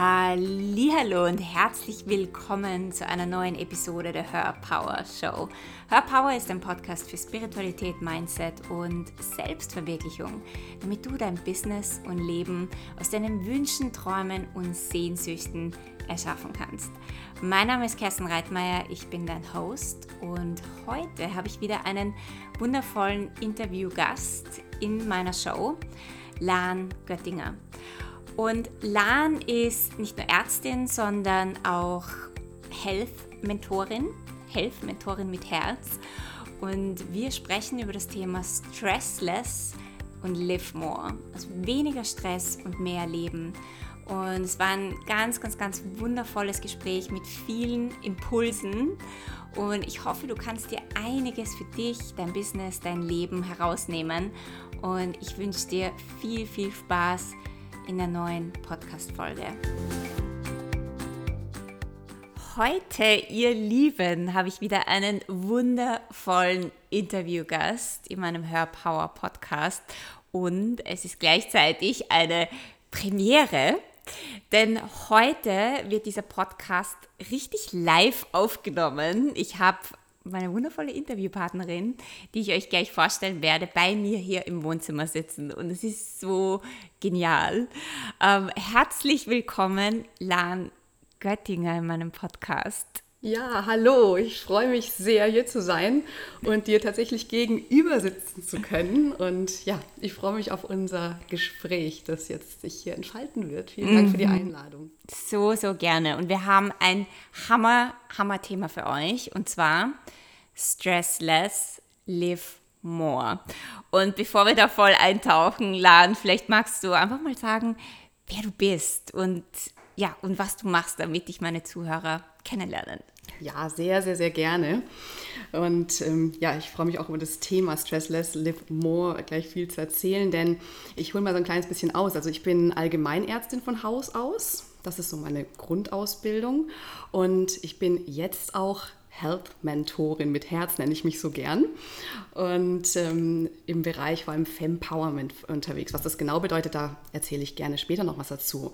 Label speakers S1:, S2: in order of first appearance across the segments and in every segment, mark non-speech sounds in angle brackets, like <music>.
S1: Hallo und herzlich willkommen zu einer neuen Episode der Her Power Show. Her Power ist ein Podcast für Spiritualität, Mindset und Selbstverwirklichung, damit du dein Business und Leben aus deinen Wünschen, Träumen und Sehnsüchten erschaffen kannst. Mein Name ist Kerstin Reitmeier, ich bin dein Host und heute habe ich wieder einen wundervollen Interviewgast in meiner Show, Lan Göttinger. Und Lan ist nicht nur Ärztin, sondern auch Health-Mentorin, Health-Mentorin mit Herz. Und wir sprechen über das Thema Stressless und Live More. Also weniger Stress und mehr Leben. Und es war ein ganz, ganz, ganz wundervolles Gespräch mit vielen Impulsen. Und ich hoffe, du kannst dir einiges für dich, dein Business, dein Leben herausnehmen. Und ich wünsche dir viel, viel Spaß in der neuen Podcast-Folge. Heute, ihr Lieben, habe ich wieder einen wundervollen Interviewgast in meinem Hörpower Podcast und es ist gleichzeitig eine Premiere, denn heute wird dieser Podcast richtig live aufgenommen. Ich habe meine wundervolle Interviewpartnerin, die ich euch gleich vorstellen werde, bei mir hier im Wohnzimmer sitzen. Und es ist so genial. Ähm, herzlich willkommen, Lan Göttinger, in meinem Podcast.
S2: Ja, hallo, ich freue mich sehr, hier zu sein und dir tatsächlich gegenüber sitzen zu können. Und ja, ich freue mich auf unser Gespräch, das jetzt sich hier entfalten wird. Vielen Dank für die mhm. Einladung.
S1: So, so gerne. Und wir haben ein Hammer, Hammer Thema für euch und zwar Stressless, Live More. Und bevor wir da voll eintauchen, Lan, vielleicht magst du einfach mal sagen, wer du bist und ja, und was du machst, damit dich meine Zuhörer kennenlernen.
S2: Ja, sehr, sehr, sehr gerne. Und ähm, ja, ich freue mich auch über das Thema Stressless Live More gleich viel zu erzählen, denn ich hole mal so ein kleines bisschen aus. Also ich bin Allgemeinärztin von Haus aus. Das ist so meine Grundausbildung. Und ich bin jetzt auch Health-Mentorin mit Herz, nenne ich mich so gern. Und ähm, im Bereich vor allem Fempowerment unterwegs. Was das genau bedeutet, da erzähle ich gerne später noch was dazu.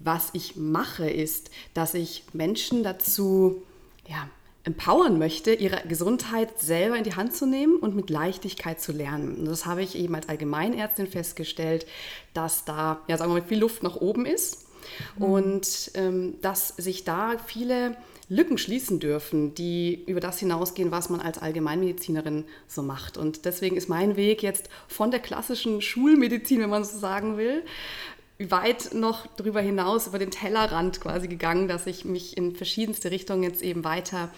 S2: Was ich mache, ist, dass ich Menschen dazu ja, empowern möchte, ihre Gesundheit selber in die Hand zu nehmen und mit Leichtigkeit zu lernen. Und das habe ich eben als Allgemeinärztin festgestellt, dass da, ja, sagen wir mal, viel Luft nach oben ist. Mhm. Und ähm, dass sich da viele Lücken schließen dürfen, die über das hinausgehen, was man als Allgemeinmedizinerin so macht. Und deswegen ist mein Weg jetzt von der klassischen Schulmedizin, wenn man so sagen will, weit noch darüber hinaus, über den Tellerrand quasi gegangen, dass ich mich in verschiedenste Richtungen jetzt eben weiter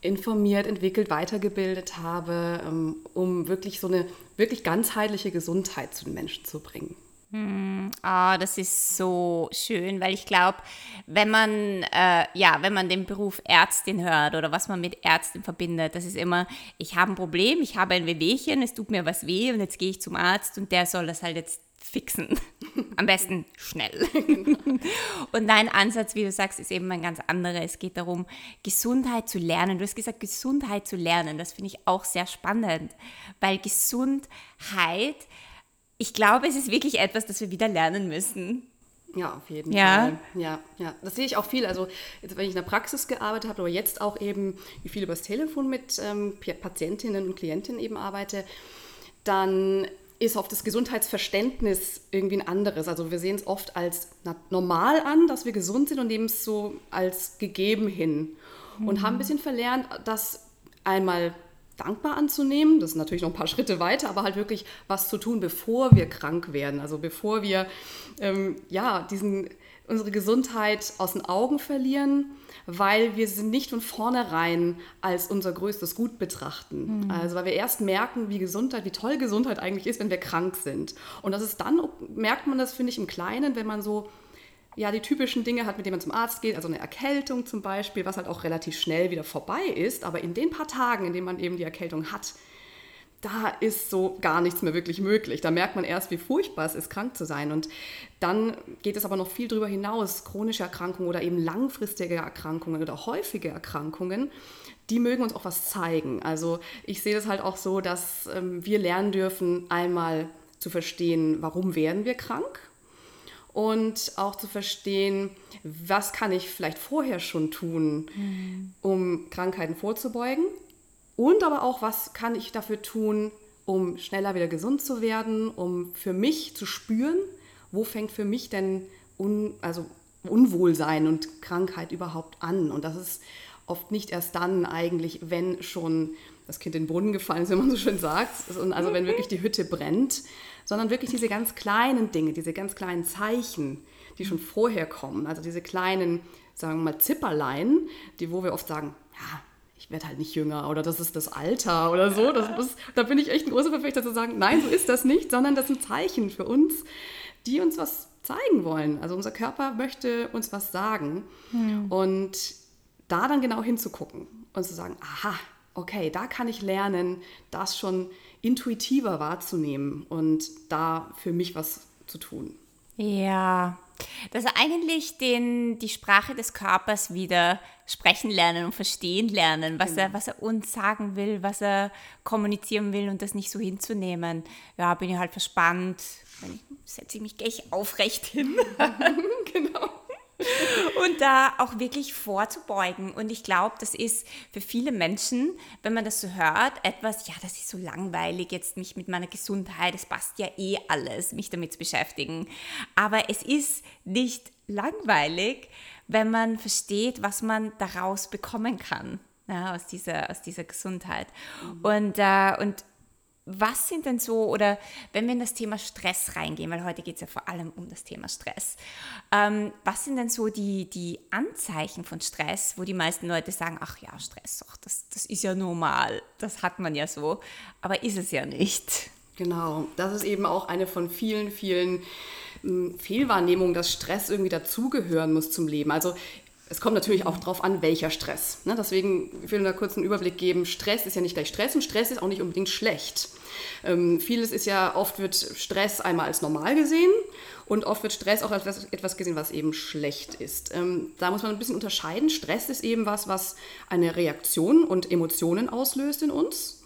S2: informiert, entwickelt, weitergebildet habe, ähm, um wirklich so eine wirklich ganzheitliche Gesundheit zu den Menschen zu bringen.
S1: Hm, oh, das ist so schön, weil ich glaube, wenn man äh, ja, wenn man den Beruf Ärztin hört oder was man mit Ärztin verbindet, das ist immer, ich habe ein Problem, ich habe ein Wehwehchen, es tut mir was weh und jetzt gehe ich zum Arzt und der soll das halt jetzt fixen. <laughs> Am besten schnell. und dein Ansatz, wie du sagst, ist eben ein ganz anderer. Es geht darum, Gesundheit zu lernen. Du hast gesagt, Gesundheit zu lernen. Das finde ich auch sehr spannend, weil Gesundheit ich glaube, es ist wirklich etwas, das wir wieder lernen müssen.
S2: Ja, auf jeden ja. Fall. Ja, ja. Das sehe ich auch viel. Also, jetzt, wenn ich in der Praxis gearbeitet habe, aber jetzt auch eben, wie viel übers Telefon mit ähm, Patientinnen und Klientinnen eben arbeite, dann ist oft das Gesundheitsverständnis irgendwie ein anderes. Also wir sehen es oft als normal an, dass wir gesund sind und nehmen es so als gegeben hin. Mhm. Und haben ein bisschen verlernt, dass einmal dankbar anzunehmen. Das ist natürlich noch ein paar Schritte weiter, aber halt wirklich was zu tun, bevor wir krank werden. Also bevor wir ähm, ja, diesen, unsere Gesundheit aus den Augen verlieren, weil wir sie nicht von vornherein als unser größtes Gut betrachten. Mhm. Also weil wir erst merken, wie Gesundheit, wie toll Gesundheit eigentlich ist, wenn wir krank sind. Und das ist dann, merkt man das, finde ich, im Kleinen, wenn man so ja, die typischen Dinge hat, mit denen man zum Arzt geht, also eine Erkältung zum Beispiel, was halt auch relativ schnell wieder vorbei ist, aber in den paar Tagen, in denen man eben die Erkältung hat, da ist so gar nichts mehr wirklich möglich. Da merkt man erst, wie furchtbar es ist, krank zu sein. Und dann geht es aber noch viel darüber hinaus. Chronische Erkrankungen oder eben langfristige Erkrankungen oder häufige Erkrankungen, die mögen uns auch was zeigen. Also ich sehe das halt auch so, dass ähm, wir lernen dürfen, einmal zu verstehen, warum werden wir krank und auch zu verstehen, was kann ich vielleicht vorher schon tun, mhm. um Krankheiten vorzubeugen und aber auch, was kann ich dafür tun, um schneller wieder gesund zu werden, um für mich zu spüren, wo fängt für mich denn un, also Unwohlsein und Krankheit überhaupt an. Und das ist oft nicht erst dann eigentlich, wenn schon das Kind in den Brunnen gefallen ist, wie man so schön sagt, also wenn wirklich die Hütte brennt, sondern wirklich diese ganz kleinen Dinge, diese ganz kleinen Zeichen, die schon vorher kommen, also diese kleinen, sagen wir mal, Zipperlein, die, wo wir oft sagen, ja, ich werde halt nicht jünger oder das ist das Alter oder so. Das, das, da bin ich echt ein großer Verfechter zu sagen, nein, so ist das nicht, sondern das sind Zeichen für uns, die uns was zeigen wollen. Also unser Körper möchte uns was sagen. Ja. Und da dann genau hinzugucken und zu sagen, aha, okay, da kann ich lernen, das schon intuitiver wahrzunehmen und da für mich was zu tun.
S1: Ja, dass er eigentlich den, die Sprache des Körpers wieder sprechen lernen und verstehen lernen, was, genau. er, was er uns sagen will, was er kommunizieren will und das nicht so hinzunehmen. Ja, bin ich halt verspannt. Dann setze ich mich gleich aufrecht hin. <laughs> genau und da auch wirklich vorzubeugen. Und ich glaube, das ist für viele Menschen, wenn man das so hört, etwas, ja, das ist so langweilig, jetzt mich mit meiner Gesundheit, es passt ja eh alles, mich damit zu beschäftigen. Aber es ist nicht langweilig, wenn man versteht, was man daraus bekommen kann. Ja, aus, dieser, aus dieser Gesundheit. Mhm. Und, äh, und was sind denn so, oder wenn wir in das Thema Stress reingehen, weil heute geht es ja vor allem um das Thema Stress, ähm, was sind denn so die, die Anzeichen von Stress, wo die meisten Leute sagen, ach ja, Stress, doch, das, das ist ja normal, das hat man ja so, aber ist es ja nicht.
S2: Genau, das ist eben auch eine von vielen, vielen hm, Fehlwahrnehmungen, dass Stress irgendwie dazugehören muss zum Leben. Also es kommt natürlich auch darauf an, welcher Stress. Ne? Deswegen will ich da kurz einen Überblick geben. Stress ist ja nicht gleich Stress und Stress ist auch nicht unbedingt schlecht. Ähm, vieles ist ja, oft wird Stress einmal als normal gesehen und oft wird Stress auch als etwas gesehen, was eben schlecht ist. Ähm, da muss man ein bisschen unterscheiden. Stress ist eben was, was eine Reaktion und Emotionen auslöst in uns.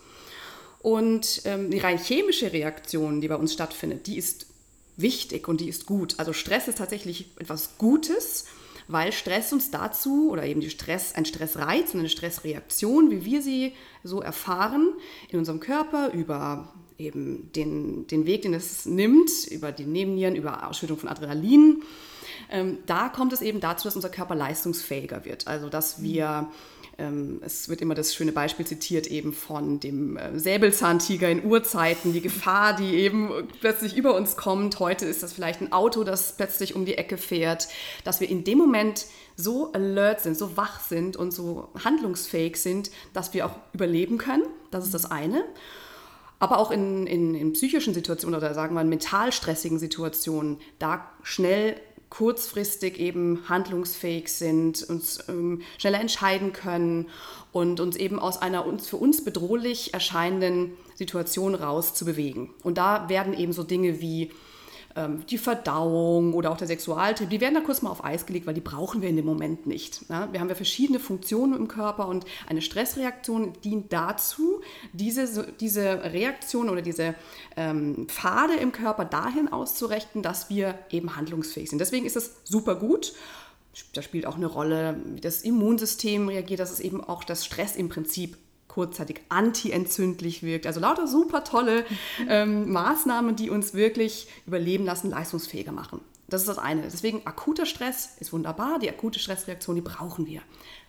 S2: Und ähm, die rein chemische Reaktion, die bei uns stattfindet, die ist wichtig und die ist gut. Also Stress ist tatsächlich etwas Gutes weil Stress uns dazu oder eben die Stress, ein Stressreiz und eine Stressreaktion, wie wir sie so erfahren in unserem Körper über eben den, den Weg, den es nimmt, über die Nebennieren, über Ausschüttung von Adrenalin. Ähm, da kommt es eben dazu, dass unser Körper leistungsfähiger wird. Also dass wir es wird immer das schöne Beispiel zitiert eben von dem äh, Säbelzahntiger in Urzeiten, die Gefahr, die eben plötzlich über uns kommt. Heute ist das vielleicht ein Auto, das plötzlich um die Ecke fährt, dass wir in dem Moment so alert sind, so wach sind und so handlungsfähig sind, dass wir auch überleben können. Das ist das eine. Aber auch in, in, in psychischen Situationen oder sagen wir in mental stressigen Situationen, da schnell kurzfristig eben handlungsfähig sind, uns ähm, schneller entscheiden können und uns eben aus einer uns, für uns bedrohlich erscheinenden Situation raus zu bewegen. Und da werden eben so Dinge wie ähm, die Verdauung oder auch der Sexualtrieb, die werden da kurz mal auf Eis gelegt, weil die brauchen wir in dem Moment nicht. Ja? Wir haben ja verschiedene Funktionen im Körper und eine Stressreaktion dient dazu, diese, diese Reaktion oder diese ähm, Pfade im Körper dahin auszurichten, dass wir eben handlungsfähig sind. Deswegen ist es super gut da spielt auch eine Rolle, wie das Immunsystem reagiert, dass es eben auch das Stress im Prinzip kurzzeitig antientzündlich wirkt. Also lauter super tolle ähm, Maßnahmen, die uns wirklich überleben lassen, leistungsfähiger machen. Das ist das eine. Deswegen akuter Stress ist wunderbar. Die akute Stressreaktion, die brauchen wir.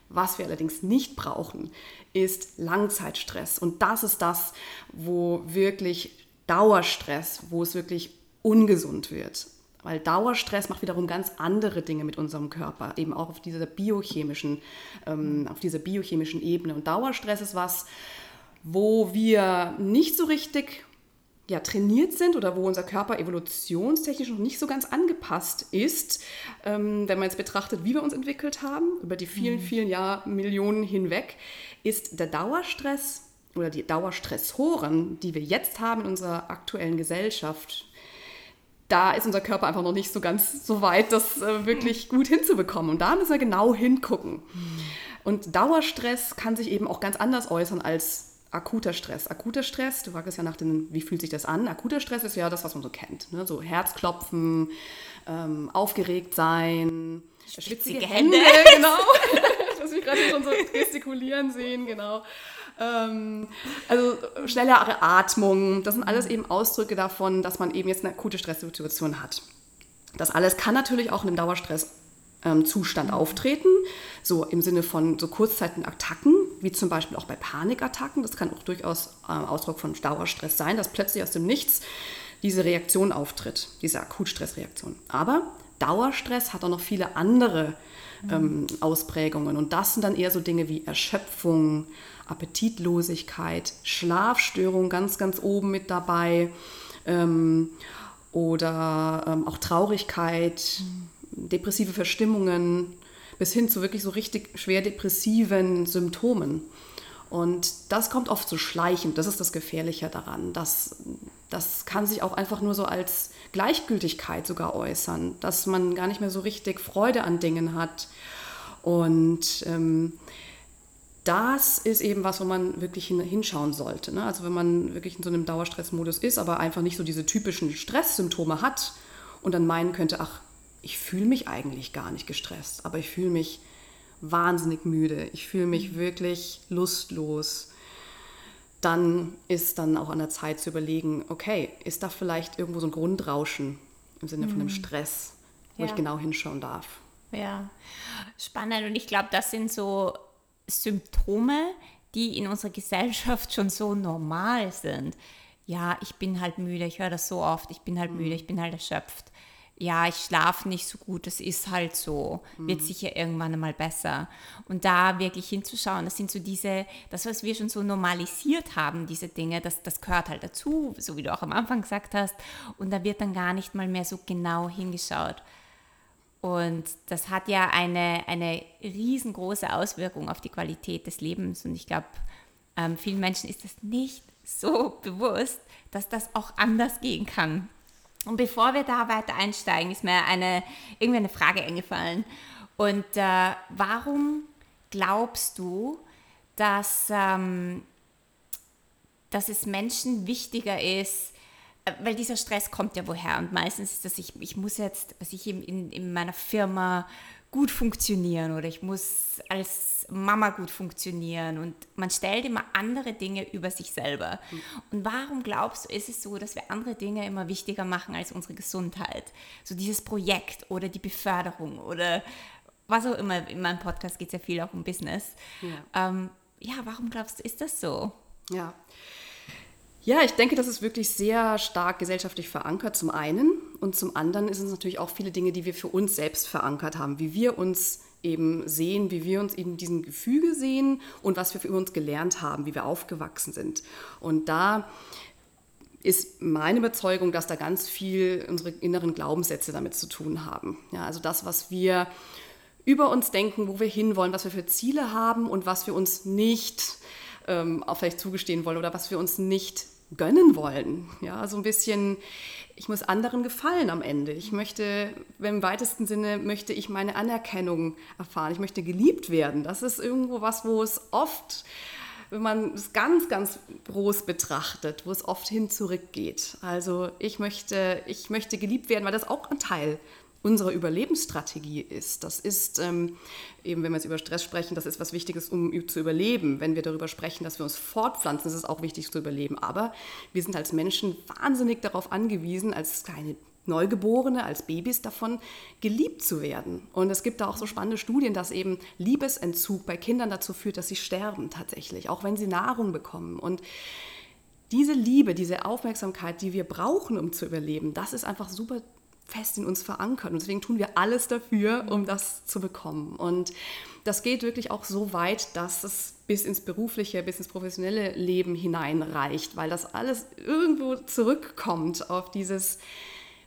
S2: Was wir allerdings nicht brauchen, ist Langzeitstress. Und das ist das, wo wirklich Dauerstress, wo es wirklich ungesund wird. Weil Dauerstress macht wiederum ganz andere Dinge mit unserem Körper, eben auch auf dieser biochemischen, ähm, auf dieser biochemischen Ebene. Und Dauerstress ist was, wo wir nicht so richtig ja, trainiert sind oder wo unser Körper evolutionstechnisch noch nicht so ganz angepasst ist, ähm, wenn man jetzt betrachtet, wie wir uns entwickelt haben, über die vielen, mhm. vielen Jahr, Millionen hinweg, ist der Dauerstress oder die Dauerstressoren, die wir jetzt haben in unserer aktuellen Gesellschaft, da ist unser Körper einfach noch nicht so ganz so weit, das äh, wirklich gut hinzubekommen. Und da müssen wir genau hingucken. Und Dauerstress kann sich eben auch ganz anders äußern als akuter Stress. Akuter Stress, du fragst ja nach dem, wie fühlt sich das an? Akuter Stress ist ja das, was man so kennt. Ne? So Herzklopfen, ähm, aufgeregt sein, schwitzige Hände, Hände <laughs> genau. <laughs> muss mich gerade schon so gestikulieren sehen, genau. Ähm, also schnellere Atmung, das sind alles eben Ausdrücke davon, dass man eben jetzt eine akute Stresssituation hat. Das alles kann natürlich auch in einem Dauerstresszustand ähm, auftreten, so im Sinne von so kurzzeitigen Attacken, wie zum Beispiel auch bei Panikattacken. Das kann auch durchaus ähm, Ausdruck von Dauerstress sein, dass plötzlich aus dem Nichts diese Reaktion auftritt, diese Akutstressreaktion. Aber Dauerstress hat auch noch viele andere ähm, Ausprägungen und das sind dann eher so Dinge wie Erschöpfung, Appetitlosigkeit, Schlafstörung ganz, ganz oben mit dabei ähm, oder ähm, auch Traurigkeit, depressive Verstimmungen bis hin zu wirklich so richtig schwer depressiven Symptomen. Und das kommt oft so schleichend, das ist das Gefährliche daran. Das, das kann sich auch einfach nur so als Gleichgültigkeit sogar äußern, dass man gar nicht mehr so richtig Freude an Dingen hat. Und ähm, das ist eben was, wo man wirklich hinschauen sollte. Ne? Also wenn man wirklich in so einem Dauerstressmodus ist, aber einfach nicht so diese typischen Stresssymptome hat und dann meinen könnte, ach, ich fühle mich eigentlich gar nicht gestresst, aber ich fühle mich wahnsinnig müde, ich fühle mich mhm. wirklich lustlos, dann ist dann auch an der Zeit zu überlegen, okay, ist da vielleicht irgendwo so ein Grundrauschen im Sinne von einem mhm. Stress, wo ja. ich genau hinschauen darf.
S1: Ja, spannend. Und ich glaube, das sind so Symptome, die in unserer Gesellschaft schon so normal sind. Ja, ich bin halt müde, ich höre das so oft, ich bin halt müde, mhm. ich bin halt erschöpft. Ja, ich schlafe nicht so gut, das ist halt so, wird mhm. sicher irgendwann einmal besser. Und da wirklich hinzuschauen, das sind so diese, das, was wir schon so normalisiert haben, diese Dinge, das, das gehört halt dazu, so wie du auch am Anfang gesagt hast. Und da wird dann gar nicht mal mehr so genau hingeschaut. Und das hat ja eine, eine riesengroße Auswirkung auf die Qualität des Lebens. Und ich glaube, ähm, vielen Menschen ist das nicht so <laughs> bewusst, dass das auch anders gehen kann. Und bevor wir da weiter einsteigen, ist mir eine, irgendwie eine Frage eingefallen. Und äh, warum glaubst du, dass, ähm, dass es Menschen wichtiger ist, äh, weil dieser Stress kommt ja woher und meistens ist das, ich, ich muss jetzt, was ich in, in, in meiner Firma gut funktionieren oder ich muss als Mama gut funktionieren und man stellt immer andere Dinge über sich selber. Mhm. Und warum glaubst du, ist es so, dass wir andere Dinge immer wichtiger machen als unsere Gesundheit? So dieses Projekt oder die Beförderung oder was auch immer. In meinem Podcast geht es ja viel auch um Business. Ja. Ähm, ja, warum glaubst du, ist das so?
S2: Ja. Ja, ich denke, das ist wirklich sehr stark gesellschaftlich verankert, zum einen. Und zum anderen ist es natürlich auch viele Dinge, die wir für uns selbst verankert haben, wie wir uns eben sehen, wie wir uns in diesem Gefüge sehen und was wir für uns gelernt haben, wie wir aufgewachsen sind. Und da ist meine Überzeugung, dass da ganz viel unsere inneren Glaubenssätze damit zu tun haben. Ja, also das, was wir über uns denken, wo wir hinwollen, was wir für Ziele haben und was wir uns nicht ähm, auch vielleicht zugestehen wollen oder was wir uns nicht gönnen wollen. Ja, so ein bisschen, ich muss anderen gefallen am Ende. Ich möchte, im weitesten Sinne, möchte ich meine Anerkennung erfahren. Ich möchte geliebt werden. Das ist irgendwo was, wo es oft, wenn man es ganz, ganz groß betrachtet, wo es oft hin zurückgeht. Also ich möchte, ich möchte geliebt werden, weil das auch ein Teil unsere Überlebensstrategie ist. Das ist, ähm, eben wenn wir jetzt über Stress sprechen, das ist was Wichtiges, um zu überleben. Wenn wir darüber sprechen, dass wir uns fortpflanzen, ist es auch wichtig zu überleben. Aber wir sind als Menschen wahnsinnig darauf angewiesen, als kleine Neugeborene, als Babys davon geliebt zu werden. Und es gibt da auch so spannende Studien, dass eben Liebesentzug bei Kindern dazu führt, dass sie sterben tatsächlich, auch wenn sie Nahrung bekommen. Und diese Liebe, diese Aufmerksamkeit, die wir brauchen, um zu überleben, das ist einfach super fest in uns verankert. Und deswegen tun wir alles dafür, um das zu bekommen. Und das geht wirklich auch so weit, dass es bis ins berufliche, bis ins professionelle Leben hineinreicht, weil das alles irgendwo zurückkommt auf dieses,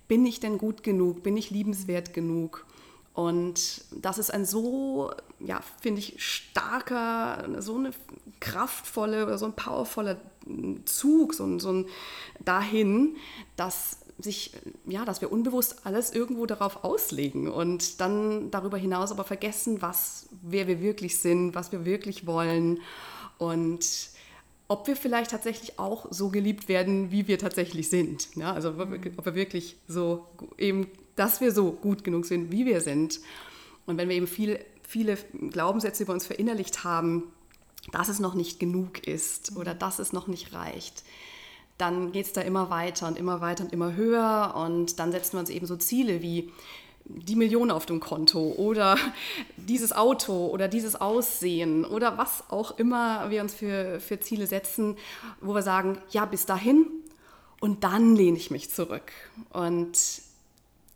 S2: bin ich denn gut genug, bin ich liebenswert genug? Und das ist ein so, ja, finde ich, starker, so eine kraftvolle oder so ein powervoller Zug, so, so ein dahin, dass sich, ja, dass wir unbewusst alles irgendwo darauf auslegen und dann darüber hinaus aber vergessen, was, wer wir wirklich sind, was wir wirklich wollen. Und ob wir vielleicht tatsächlich auch so geliebt werden, wie wir tatsächlich sind. Ja, also ob wir wirklich so eben, dass wir so gut genug sind, wie wir sind. Und wenn wir eben viel, viele Glaubenssätze über uns verinnerlicht haben, dass es noch nicht genug ist oder dass es noch nicht reicht, dann geht es da immer weiter und immer weiter und immer höher. Und dann setzen wir uns eben so Ziele wie die Million auf dem Konto oder <laughs> dieses Auto oder dieses Aussehen oder was auch immer wir uns für, für Ziele setzen, wo wir sagen, ja, bis dahin und dann lehne ich mich zurück. Und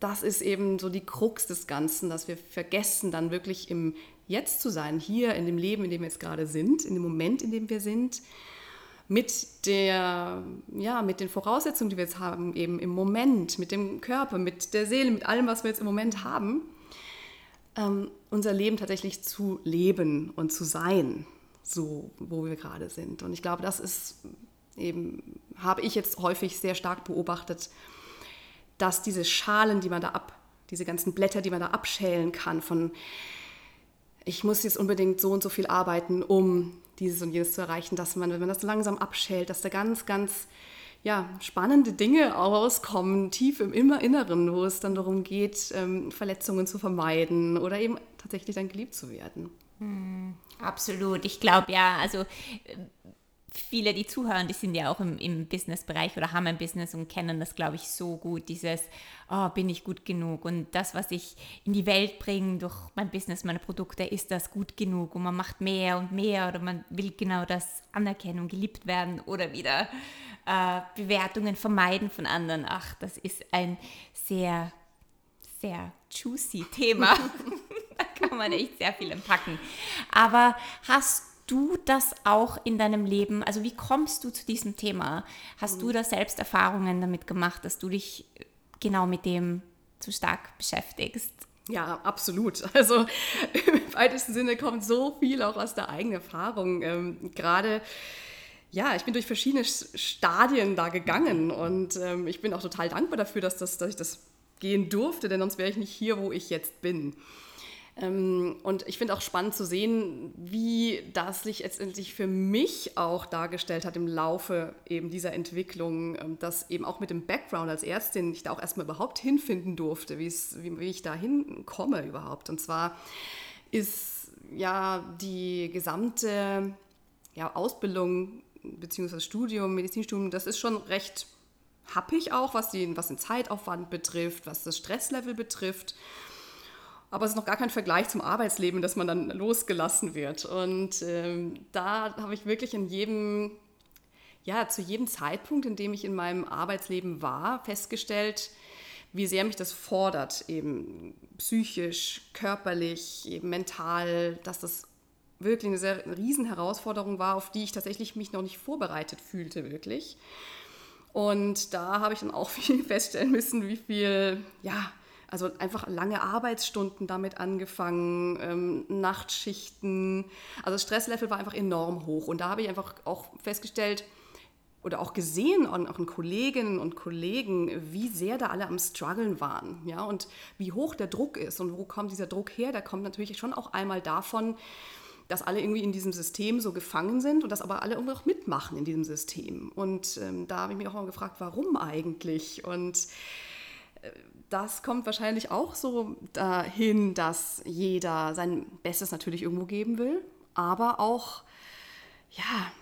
S2: das ist eben so die Krux des Ganzen, dass wir vergessen, dann wirklich im Jetzt zu sein, hier in dem Leben, in dem wir jetzt gerade sind, in dem Moment, in dem wir sind mit, der, ja, mit den Voraussetzungen, die wir jetzt haben, eben im Moment, mit dem Körper, mit der Seele, mit allem, was wir jetzt im Moment haben, ähm, unser Leben tatsächlich zu leben und zu sein, so wo wir gerade sind. Und ich glaube, das ist eben, habe ich jetzt häufig sehr stark beobachtet, dass diese Schalen, die man da ab, diese ganzen Blätter, die man da abschälen kann, von ich muss jetzt unbedingt so und so viel arbeiten, um dieses und jenes zu erreichen, dass man, wenn man das langsam abschält, dass da ganz, ganz ja, spannende Dinge rauskommen, tief im Inneren, wo es dann darum geht, ähm, Verletzungen zu vermeiden oder eben tatsächlich dann geliebt zu werden.
S1: Hm, absolut. Ich glaube ja, also viele, die zuhören, die sind ja auch im, im Business-Bereich oder haben ein Business und kennen das, glaube ich, so gut, dieses, oh, bin ich gut genug und das, was ich in die Welt bringe durch mein Business, meine Produkte, ist das gut genug und man macht mehr und mehr oder man will genau das anerkennen und geliebt werden oder wieder äh, Bewertungen vermeiden von anderen. Ach, das ist ein sehr, sehr juicy Thema. <laughs> da kann man echt sehr viel entpacken. Aber hast du das auch in deinem Leben? Also wie kommst du zu diesem Thema? Hast du da selbst Erfahrungen damit gemacht, dass du dich genau mit dem zu stark beschäftigst?
S2: Ja, absolut. <laughs> Also im weitesten Sinne kommt so viel auch aus der eigenen Erfahrung. Ähm, Gerade ja, ich bin durch verschiedene Stadien da gegangen und ähm, ich bin auch total dankbar dafür, dass, das, dass ich das gehen durfte, denn sonst wäre ich nicht hier, wo ich jetzt bin. Ähm, und ich finde auch spannend zu sehen, wie das sich letztendlich für mich auch dargestellt hat im Laufe eben dieser Entwicklung, ähm, dass eben auch mit dem Background als Ärztin ich da auch erstmal überhaupt hinfinden durfte, wie, wie ich da hinkomme überhaupt. Und zwar ist ja die gesamte ja, Ausbildung bzw. Studium, Medizinstudium, das ist schon recht happig auch, was, die, was den Zeitaufwand betrifft, was das Stresslevel betrifft aber es ist noch gar kein Vergleich zum Arbeitsleben, dass man dann losgelassen wird. Und ähm, da habe ich wirklich in jedem, ja, zu jedem Zeitpunkt, in dem ich in meinem Arbeitsleben war, festgestellt, wie sehr mich das fordert, eben psychisch, körperlich, eben mental, dass das wirklich eine sehr eine riesen Herausforderung war, auf die ich tatsächlich mich noch nicht vorbereitet fühlte, wirklich. Und da habe ich dann auch viel <laughs> feststellen müssen, wie viel, ja, also einfach lange Arbeitsstunden damit angefangen, ähm, Nachtschichten. Also das Stresslevel war einfach enorm hoch. Und da habe ich einfach auch festgestellt oder auch gesehen, auch an Kolleginnen und Kollegen, wie sehr da alle am Struggeln waren. Ja? Und wie hoch der Druck ist. Und wo kommt dieser Druck her? Der kommt natürlich schon auch einmal davon, dass alle irgendwie in diesem System so gefangen sind und dass aber alle irgendwie auch mitmachen in diesem System. Und ähm, da habe ich mich auch mal gefragt, warum eigentlich? Und das kommt wahrscheinlich auch so dahin, dass jeder sein Bestes natürlich irgendwo geben will, aber auch, ja,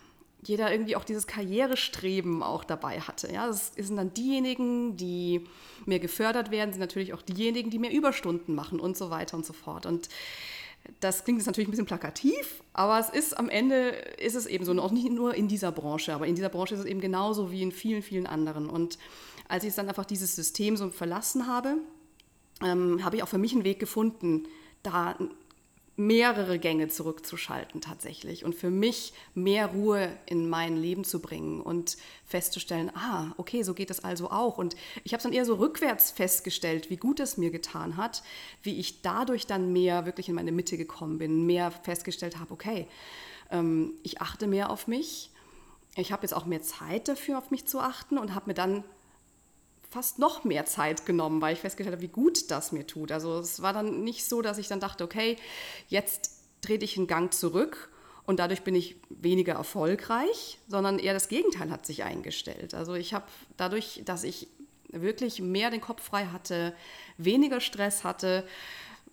S2: jeder irgendwie auch dieses Karrierestreben auch dabei hatte. Ja, das sind dann diejenigen, die mehr gefördert werden, sind natürlich auch diejenigen, die mehr Überstunden machen und so weiter und so fort. Und das klingt jetzt natürlich ein bisschen plakativ, aber es ist am Ende ist es eben so, und auch nicht nur in dieser Branche, aber in dieser Branche ist es eben genauso wie in vielen, vielen anderen. Und als ich dann einfach dieses System so verlassen habe, ähm, habe ich auch für mich einen Weg gefunden, da mehrere Gänge zurückzuschalten tatsächlich und für mich mehr Ruhe in mein Leben zu bringen und festzustellen, ah, okay, so geht es also auch. Und ich habe es dann eher so rückwärts festgestellt, wie gut es mir getan hat, wie ich dadurch dann mehr wirklich in meine Mitte gekommen bin, mehr festgestellt habe, okay, ähm, ich achte mehr auf mich, ich habe jetzt auch mehr Zeit dafür, auf mich zu achten und habe mir dann fast noch mehr Zeit genommen, weil ich festgestellt habe, wie gut das mir tut. Also es war dann nicht so, dass ich dann dachte, okay, jetzt trete ich einen Gang zurück Und dadurch bin ich weniger erfolgreich, sondern eher das Gegenteil hat sich eingestellt. Also ich habe dadurch, dass ich wirklich mehr den Kopf frei hatte, weniger Stress hatte,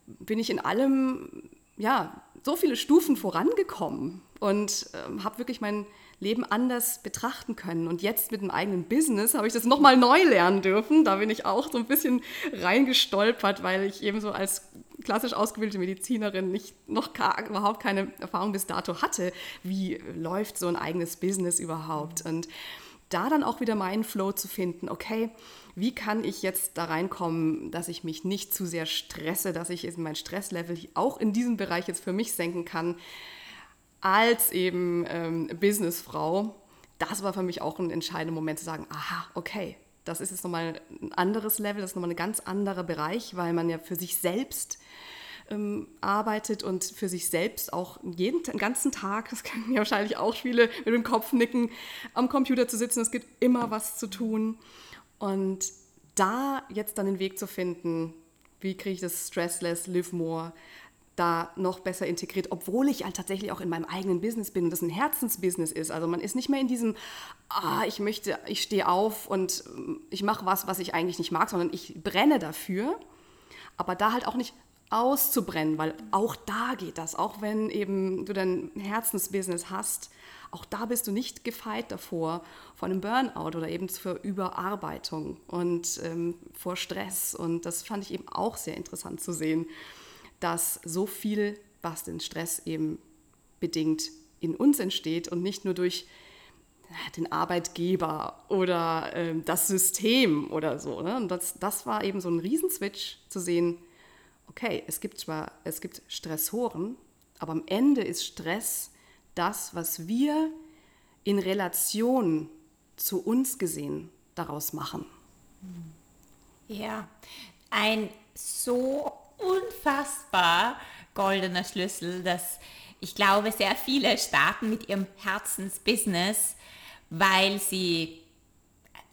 S2: bin ich in allem ja so viele Stufen vorangekommen und äh, habe wirklich mein Leben anders betrachten können. Und jetzt mit dem eigenen Business habe ich das nochmal neu lernen dürfen. Da bin ich auch so ein bisschen reingestolpert, weil ich eben so als klassisch ausgebildete Medizinerin nicht, noch gar, überhaupt keine Erfahrung bis dato hatte. Wie läuft so ein eigenes Business überhaupt? Und da dann auch wieder meinen Flow zu finden, okay, wie kann ich jetzt da reinkommen, dass ich mich nicht zu sehr stresse, dass ich mein Stresslevel auch in diesem Bereich jetzt für mich senken kann, als eben ähm, Businessfrau. Das war für mich auch ein entscheidender Moment zu sagen, aha, okay, das ist jetzt nochmal ein anderes Level, das ist nochmal ein ganz anderer Bereich, weil man ja für sich selbst ähm, arbeitet und für sich selbst auch jeden den ganzen Tag, das kennen ja wahrscheinlich auch viele mit dem Kopf nicken, am Computer zu sitzen, es gibt immer was zu tun. Und da jetzt dann den Weg zu finden, wie kriege ich das Stressless, Live More, da noch besser integriert, obwohl ich halt tatsächlich auch in meinem eigenen Business bin und das ein Herzensbusiness ist. Also man ist nicht mehr in diesem, ah, ich möchte, ich stehe auf und ich mache was, was ich eigentlich nicht mag, sondern ich brenne dafür, aber da halt auch nicht auszubrennen, weil auch da geht das, auch wenn eben du dein Herzensbusiness hast, auch da bist du nicht gefeit davor, vor einem Burnout oder eben für Überarbeitung und ähm, vor Stress. Und das fand ich eben auch sehr interessant zu sehen, dass so viel, was den Stress eben bedingt, in uns entsteht und nicht nur durch den Arbeitgeber oder äh, das System oder so. Ne? Und das, das war eben so ein Riesenswitch zu sehen, okay, es gibt zwar, es gibt Stressoren, aber am Ende ist Stress das, was wir in Relation zu uns gesehen daraus machen.
S1: Ja, ein so unfassbar goldener Schlüssel, dass ich glaube, sehr viele starten mit ihrem Herzensbusiness, weil sie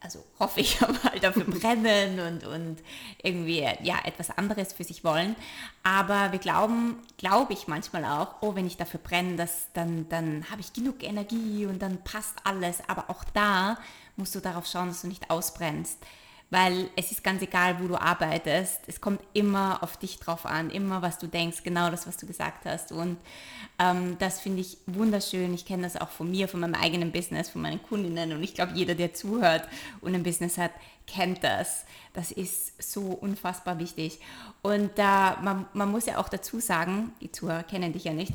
S1: also hoffe ich <laughs> mal dafür brennen und, und irgendwie ja etwas anderes für sich wollen. Aber wir glauben, glaube ich manchmal auch, oh, wenn ich dafür brenne, das, dann, dann habe ich genug Energie und dann passt alles. Aber auch da musst du darauf schauen, dass du nicht ausbrennst weil es ist ganz egal, wo du arbeitest. Es kommt immer auf dich drauf an, immer was du denkst, genau das, was du gesagt hast. Und ähm, das finde ich wunderschön. Ich kenne das auch von mir, von meinem eigenen Business, von meinen Kundinnen. Und ich glaube, jeder, der zuhört und ein Business hat, kennt das. Das ist so unfassbar wichtig. Und äh, man, man muss ja auch dazu sagen, die Zuhörer kennen dich ja nicht,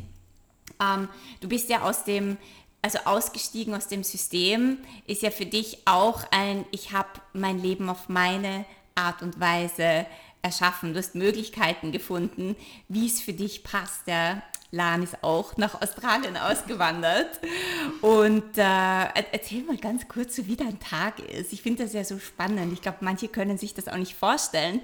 S1: ähm, du bist ja aus dem also ausgestiegen aus dem System, ist ja für dich auch ein, ich habe mein Leben auf meine Art und Weise erschaffen. Du hast Möglichkeiten gefunden, wie es für dich passt. Ja. Lan ist auch nach Australien ausgewandert. Und äh, erzähl mal ganz kurz, so wie dein Tag ist. Ich finde das ja so spannend. Ich glaube, manche können sich das auch nicht vorstellen,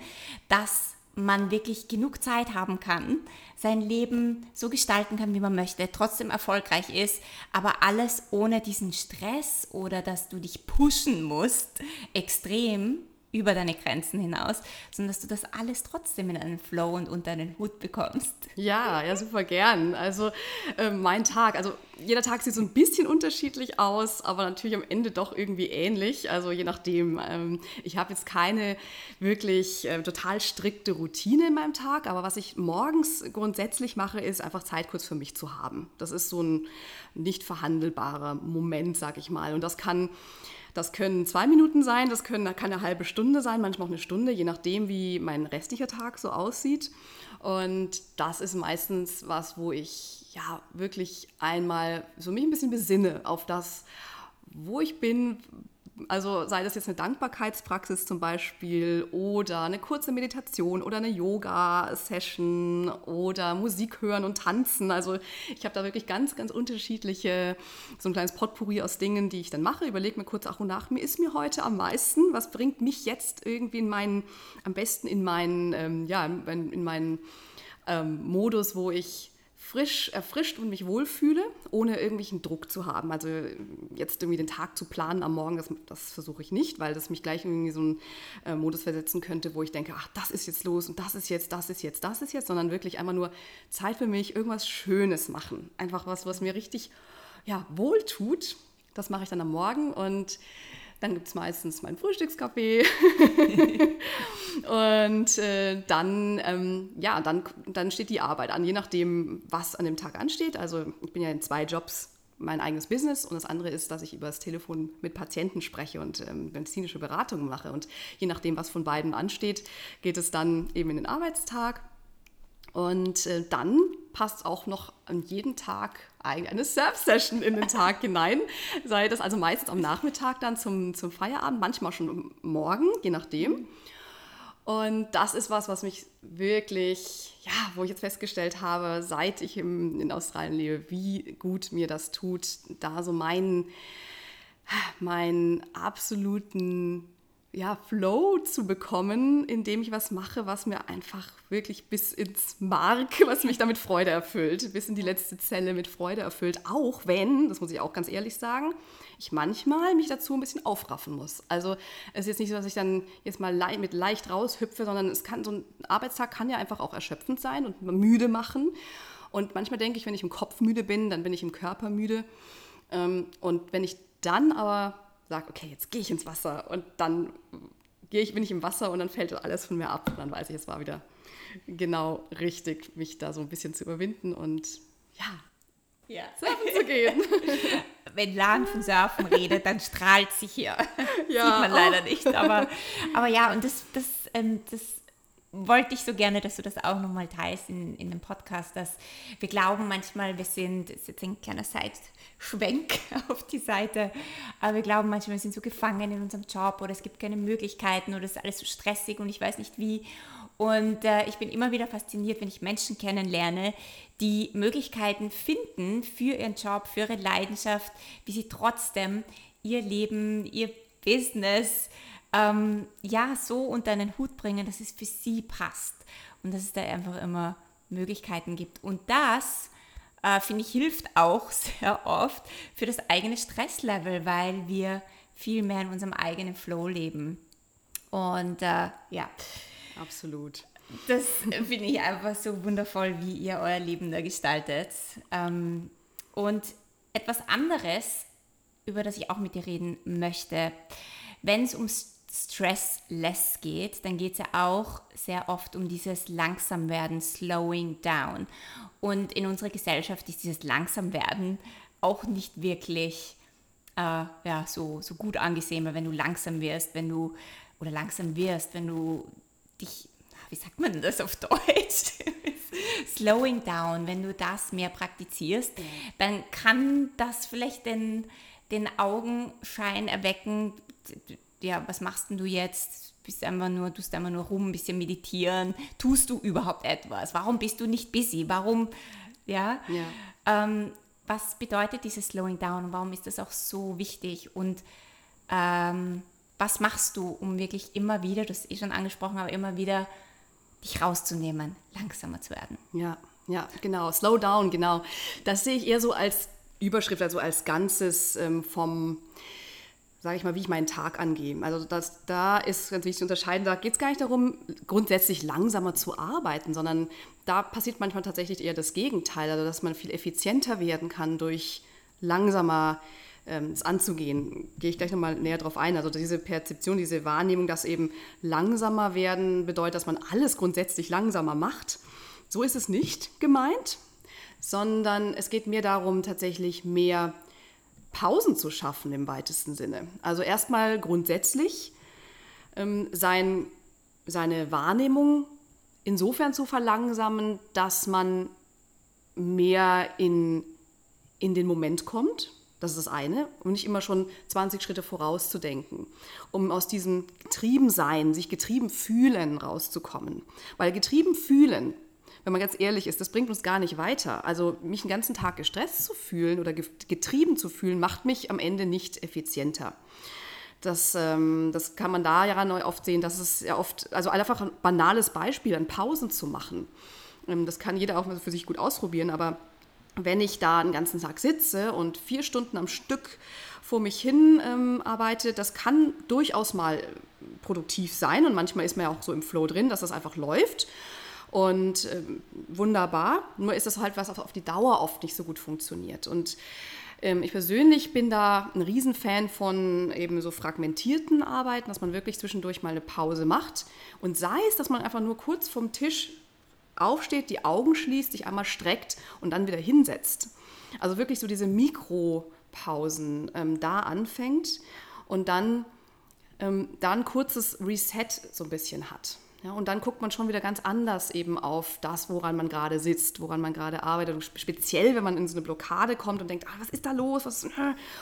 S1: dass man wirklich genug Zeit haben kann, sein Leben so gestalten kann, wie man möchte, trotzdem erfolgreich ist, aber alles ohne diesen Stress oder dass du dich pushen musst, extrem über deine Grenzen hinaus, sondern dass du das alles trotzdem in einen Flow und unter einen Hut bekommst.
S2: Ja, ja, super gern. Also äh, mein Tag, also jeder Tag sieht so ein bisschen unterschiedlich aus, aber natürlich am Ende doch irgendwie ähnlich. Also je nachdem. Ähm, ich habe jetzt keine wirklich äh, total strikte Routine in meinem Tag, aber was ich morgens grundsätzlich mache, ist einfach Zeit kurz für mich zu haben. Das ist so ein nicht verhandelbarer Moment, sag ich mal. Und das kann das können zwei Minuten sein, das können, kann eine halbe Stunde sein, manchmal auch eine Stunde, je nachdem, wie mein restlicher Tag so aussieht. Und das ist meistens was, wo ich ja wirklich einmal so mich ein bisschen besinne auf das, wo ich bin, also sei das jetzt eine Dankbarkeitspraxis zum Beispiel oder eine kurze Meditation oder eine Yoga-Session oder Musik hören und tanzen. Also ich habe da wirklich ganz, ganz unterschiedliche, so ein kleines Potpourri aus Dingen, die ich dann mache. Überlege mir kurz auch und nach, mir ist mir heute am meisten, was bringt mich jetzt irgendwie in meinen, am besten in meinen, ähm, ja, in, in meinen ähm, Modus, wo ich frisch, erfrischt und mich wohlfühle, ohne irgendwelchen Druck zu haben. Also jetzt irgendwie den Tag zu planen am Morgen, das, das versuche ich nicht, weil das mich gleich irgendwie so einen äh, Modus versetzen könnte, wo ich denke, ach, das ist jetzt los und das ist jetzt, das ist jetzt, das ist jetzt, sondern wirklich einmal nur Zeit für mich, irgendwas Schönes machen. Einfach was, was mir richtig ja, wohl tut. Das mache ich dann am Morgen und dann gibt es meistens meinen Frühstückskaffee. <laughs> und äh, dann, ähm, ja, dann, dann steht die Arbeit an, je nachdem, was an dem Tag ansteht. Also ich bin ja in zwei Jobs mein eigenes Business und das andere ist, dass ich über das Telefon mit Patienten spreche und ähm, medizinische Beratungen mache. Und je nachdem, was von beiden ansteht, geht es dann eben in den Arbeitstag. Und äh, dann passt auch noch an jeden Tag eine Surf-Session in den Tag hinein. Sei das also meistens am Nachmittag dann zum, zum Feierabend, manchmal schon morgen, je nachdem. Und das ist was, was mich wirklich, ja, wo ich jetzt festgestellt habe, seit ich im, in Australien lebe, wie gut mir das tut, da so meinen, meinen absoluten ja, Flow zu bekommen, indem ich was mache, was mir einfach wirklich bis ins Mark, was mich damit Freude erfüllt, bis in die letzte Zelle mit Freude erfüllt. Auch wenn, das muss ich auch ganz ehrlich sagen, ich manchmal mich dazu ein bisschen aufraffen muss. Also es ist jetzt nicht so, dass ich dann jetzt mal le mit leicht raushüpfe, sondern es kann so ein Arbeitstag kann ja einfach auch erschöpfend sein und müde machen. Und manchmal denke ich, wenn ich im Kopf müde bin, dann bin ich im Körper müde. Ähm, und wenn ich dann aber sage, okay, jetzt gehe ich ins Wasser und dann gehe ich, bin ich im Wasser und dann fällt alles von mir ab. Und dann weiß ich, es war wieder genau richtig, mich da so ein bisschen zu überwinden und ja, ja. surfen zu gehen. <laughs>
S1: Wenn Lan von Surfen redet, dann strahlt sie hier. Ja. Sieht man leider oh. nicht. Aber, aber ja, und das, das, ähm, das wollte ich so gerne, dass du das auch nochmal teilst in, in dem Podcast, dass wir glauben manchmal, wir sind, das ist jetzt ein kleiner Seitschwenk <laughs> auf die Seite, aber wir glauben manchmal, wir sind so gefangen in unserem Job oder es gibt keine Möglichkeiten oder es ist alles so stressig und ich weiß nicht wie. Und äh, ich bin immer wieder fasziniert, wenn ich Menschen kennenlerne, die Möglichkeiten finden für ihren Job, für ihre Leidenschaft, wie sie trotzdem ihr Leben, ihr Business, ähm, ja so unter einen Hut bringen, dass es für sie passt und dass es da einfach immer Möglichkeiten gibt. Und das, äh, finde ich, hilft auch <laughs> sehr oft für das eigene Stresslevel, weil wir viel mehr in unserem eigenen Flow leben. Und äh, ja.
S2: Absolut.
S1: Das finde ich einfach so wundervoll, wie ihr euer Leben da gestaltet. Ähm, und etwas anderes, über das ich auch mit dir reden möchte, wenn es ums Stressless geht, dann geht es ja auch sehr oft um dieses Langsamwerden, Slowing Down. Und in unserer Gesellschaft ist dieses Langsamwerden auch nicht wirklich äh, ja, so, so gut angesehen, weil wenn du langsam wirst, wenn du oder langsam wirst, wenn du dich, wie sagt man das auf Deutsch? <laughs> Slowing down, wenn du das mehr praktizierst, dann kann das vielleicht den, den Augenschein erwecken, ja, was machst denn du jetzt? Bist einfach nur, tust einfach nur rum, ein bisschen meditieren. Tust du überhaupt etwas? Warum bist du nicht busy? Warum, ja? ja. Ähm, was bedeutet dieses Slowing Down und warum ist das auch so wichtig? Und ähm, was machst du, um wirklich immer wieder, das ist eh schon angesprochen, aber immer wieder dich rauszunehmen, langsamer zu werden?
S2: Ja, ja, genau. Slow down, genau. Das sehe ich eher so als Überschrift, also als Ganzes ähm, vom sage ich mal, wie ich meinen Tag angehe. Also das, da ist ganz wichtig zu unterscheiden, da geht es gar nicht darum, grundsätzlich langsamer zu arbeiten, sondern da passiert manchmal tatsächlich eher das Gegenteil, also dass man viel effizienter werden kann durch langsamer ähm, es anzugehen. Gehe ich gleich nochmal näher drauf ein. Also diese Perzeption, diese Wahrnehmung, dass eben langsamer werden bedeutet, dass man alles grundsätzlich langsamer macht. So ist es nicht gemeint, sondern es geht mir darum, tatsächlich mehr Pausen zu schaffen im weitesten Sinne. Also erstmal grundsätzlich ähm, sein, seine Wahrnehmung insofern zu verlangsamen, dass man mehr in, in den Moment kommt. Das ist das eine. Und nicht immer schon 20 Schritte vorauszudenken, um aus diesem Getriebensein, sich getrieben fühlen rauszukommen. Weil getrieben fühlen wenn man ganz ehrlich ist, das bringt uns gar nicht weiter. Also mich den ganzen Tag gestresst zu fühlen oder getrieben zu fühlen, macht mich am Ende nicht effizienter. Das, ähm, das kann man da ja neu oft sehen, dass es ja oft, also einfach ein banales Beispiel, an Pausen zu machen. Ähm, das kann jeder auch für sich gut ausprobieren, aber wenn ich da einen ganzen Tag sitze und vier Stunden am Stück vor mich hin ähm, arbeite, das kann durchaus mal produktiv sein und manchmal ist man ja auch so im Flow drin, dass das einfach läuft und äh, wunderbar. Nur ist das halt was auf, auf die Dauer oft nicht so gut funktioniert und ähm, ich persönlich bin da ein Riesenfan von eben so fragmentierten Arbeiten, dass man wirklich zwischendurch mal eine Pause macht und sei es, dass man einfach nur kurz vom Tisch aufsteht, die Augen schließt, sich einmal streckt und dann wieder hinsetzt. Also wirklich so diese Mikropausen ähm, da anfängt und dann, ähm, da ein kurzes Reset so ein bisschen hat. Ja, und dann guckt man schon wieder ganz anders eben auf das, woran man gerade sitzt, woran man gerade arbeitet. Und speziell, wenn man in so eine Blockade kommt und denkt, ah, was ist da los? Was,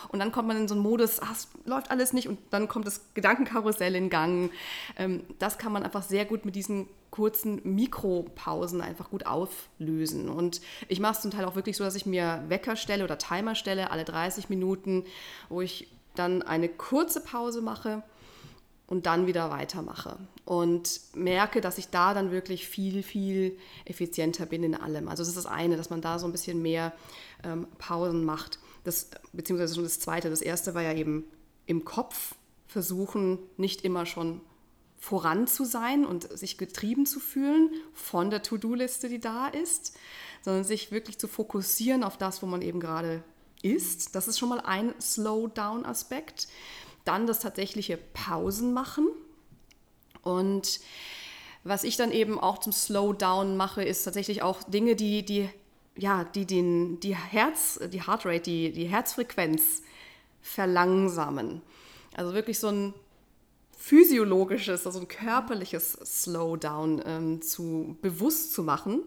S2: und dann kommt man in so einen Modus, ah, es läuft alles nicht. Und dann kommt das Gedankenkarussell in Gang. Ähm, das kann man einfach sehr gut mit diesen kurzen Mikropausen einfach gut auflösen. Und ich mache es zum Teil auch wirklich so, dass ich mir Wecker stelle oder Timer stelle, alle 30 Minuten, wo ich dann eine kurze Pause mache und dann wieder weitermache und merke, dass ich da dann wirklich viel, viel effizienter bin in allem. Also das ist das eine, dass man da so ein bisschen mehr ähm, Pausen macht. Das, beziehungsweise schon das zweite. Das erste war ja eben im Kopf versuchen, nicht immer schon voran zu sein und sich getrieben zu fühlen von der To-Do-Liste, die da ist, sondern sich wirklich zu fokussieren auf das, wo man eben gerade ist. Das ist schon mal ein Slow-Down-Aspekt. Dann das tatsächliche Pausen machen. Und was ich dann eben auch zum Slowdown mache, ist tatsächlich auch Dinge, die, die, ja, die den, die Herz, die Heartrate, die, die Herzfrequenz verlangsamen. Also wirklich so ein physiologisches, also ein körperliches Slowdown ähm, zu bewusst zu machen,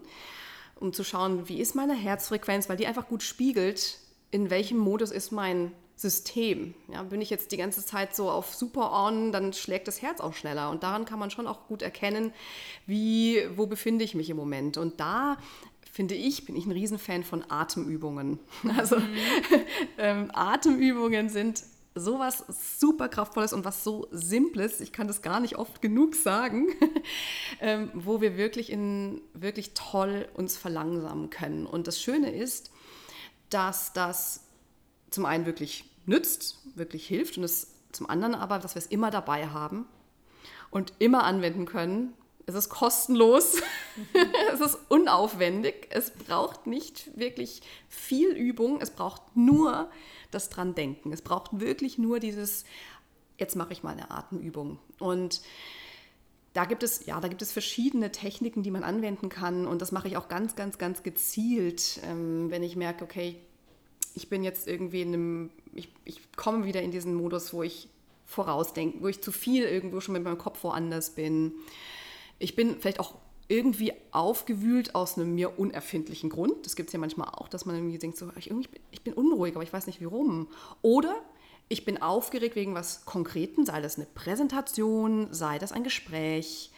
S2: um zu schauen, wie ist meine Herzfrequenz, weil die einfach gut spiegelt, in welchem Modus ist mein System. Ja, bin ich jetzt die ganze Zeit so auf Super On, dann schlägt das Herz auch schneller. Und daran kann man schon auch gut erkennen, wie, wo befinde ich mich im Moment. Und da finde ich, bin ich ein Riesenfan von Atemübungen. <laughs> Also mhm. <laughs> ähm, Atemübungen sind sowas super kraftvolles und was so simples, ich kann das gar nicht oft genug sagen, <laughs> ähm, wo wir wirklich in wirklich toll uns verlangsamen können. Und das Schöne ist, dass das zum einen wirklich nützt, wirklich hilft und es zum anderen aber, dass wir es immer dabei haben und immer anwenden können. Es ist kostenlos, <laughs> es ist unaufwendig, es braucht nicht wirklich viel Übung, es braucht nur das dran denken. Es braucht wirklich nur dieses, jetzt mache ich mal eine Atemübung. Und da gibt es, ja, da gibt es verschiedene Techniken, die man anwenden kann. Und das mache ich auch ganz, ganz, ganz gezielt, ähm, wenn ich merke, okay, ich bin jetzt irgendwie in einem, ich, ich komme wieder in diesen Modus, wo ich vorausdenke, wo ich zu viel irgendwo schon mit meinem Kopf woanders bin. Ich bin vielleicht auch irgendwie aufgewühlt aus einem mir unerfindlichen Grund. Das gibt es ja manchmal auch, dass man irgendwie denkt, so, ich, irgendwie, ich bin unruhig, aber ich weiß nicht warum. Oder ich bin aufgeregt wegen was Konkreten, sei das eine Präsentation, sei das ein Gespräch.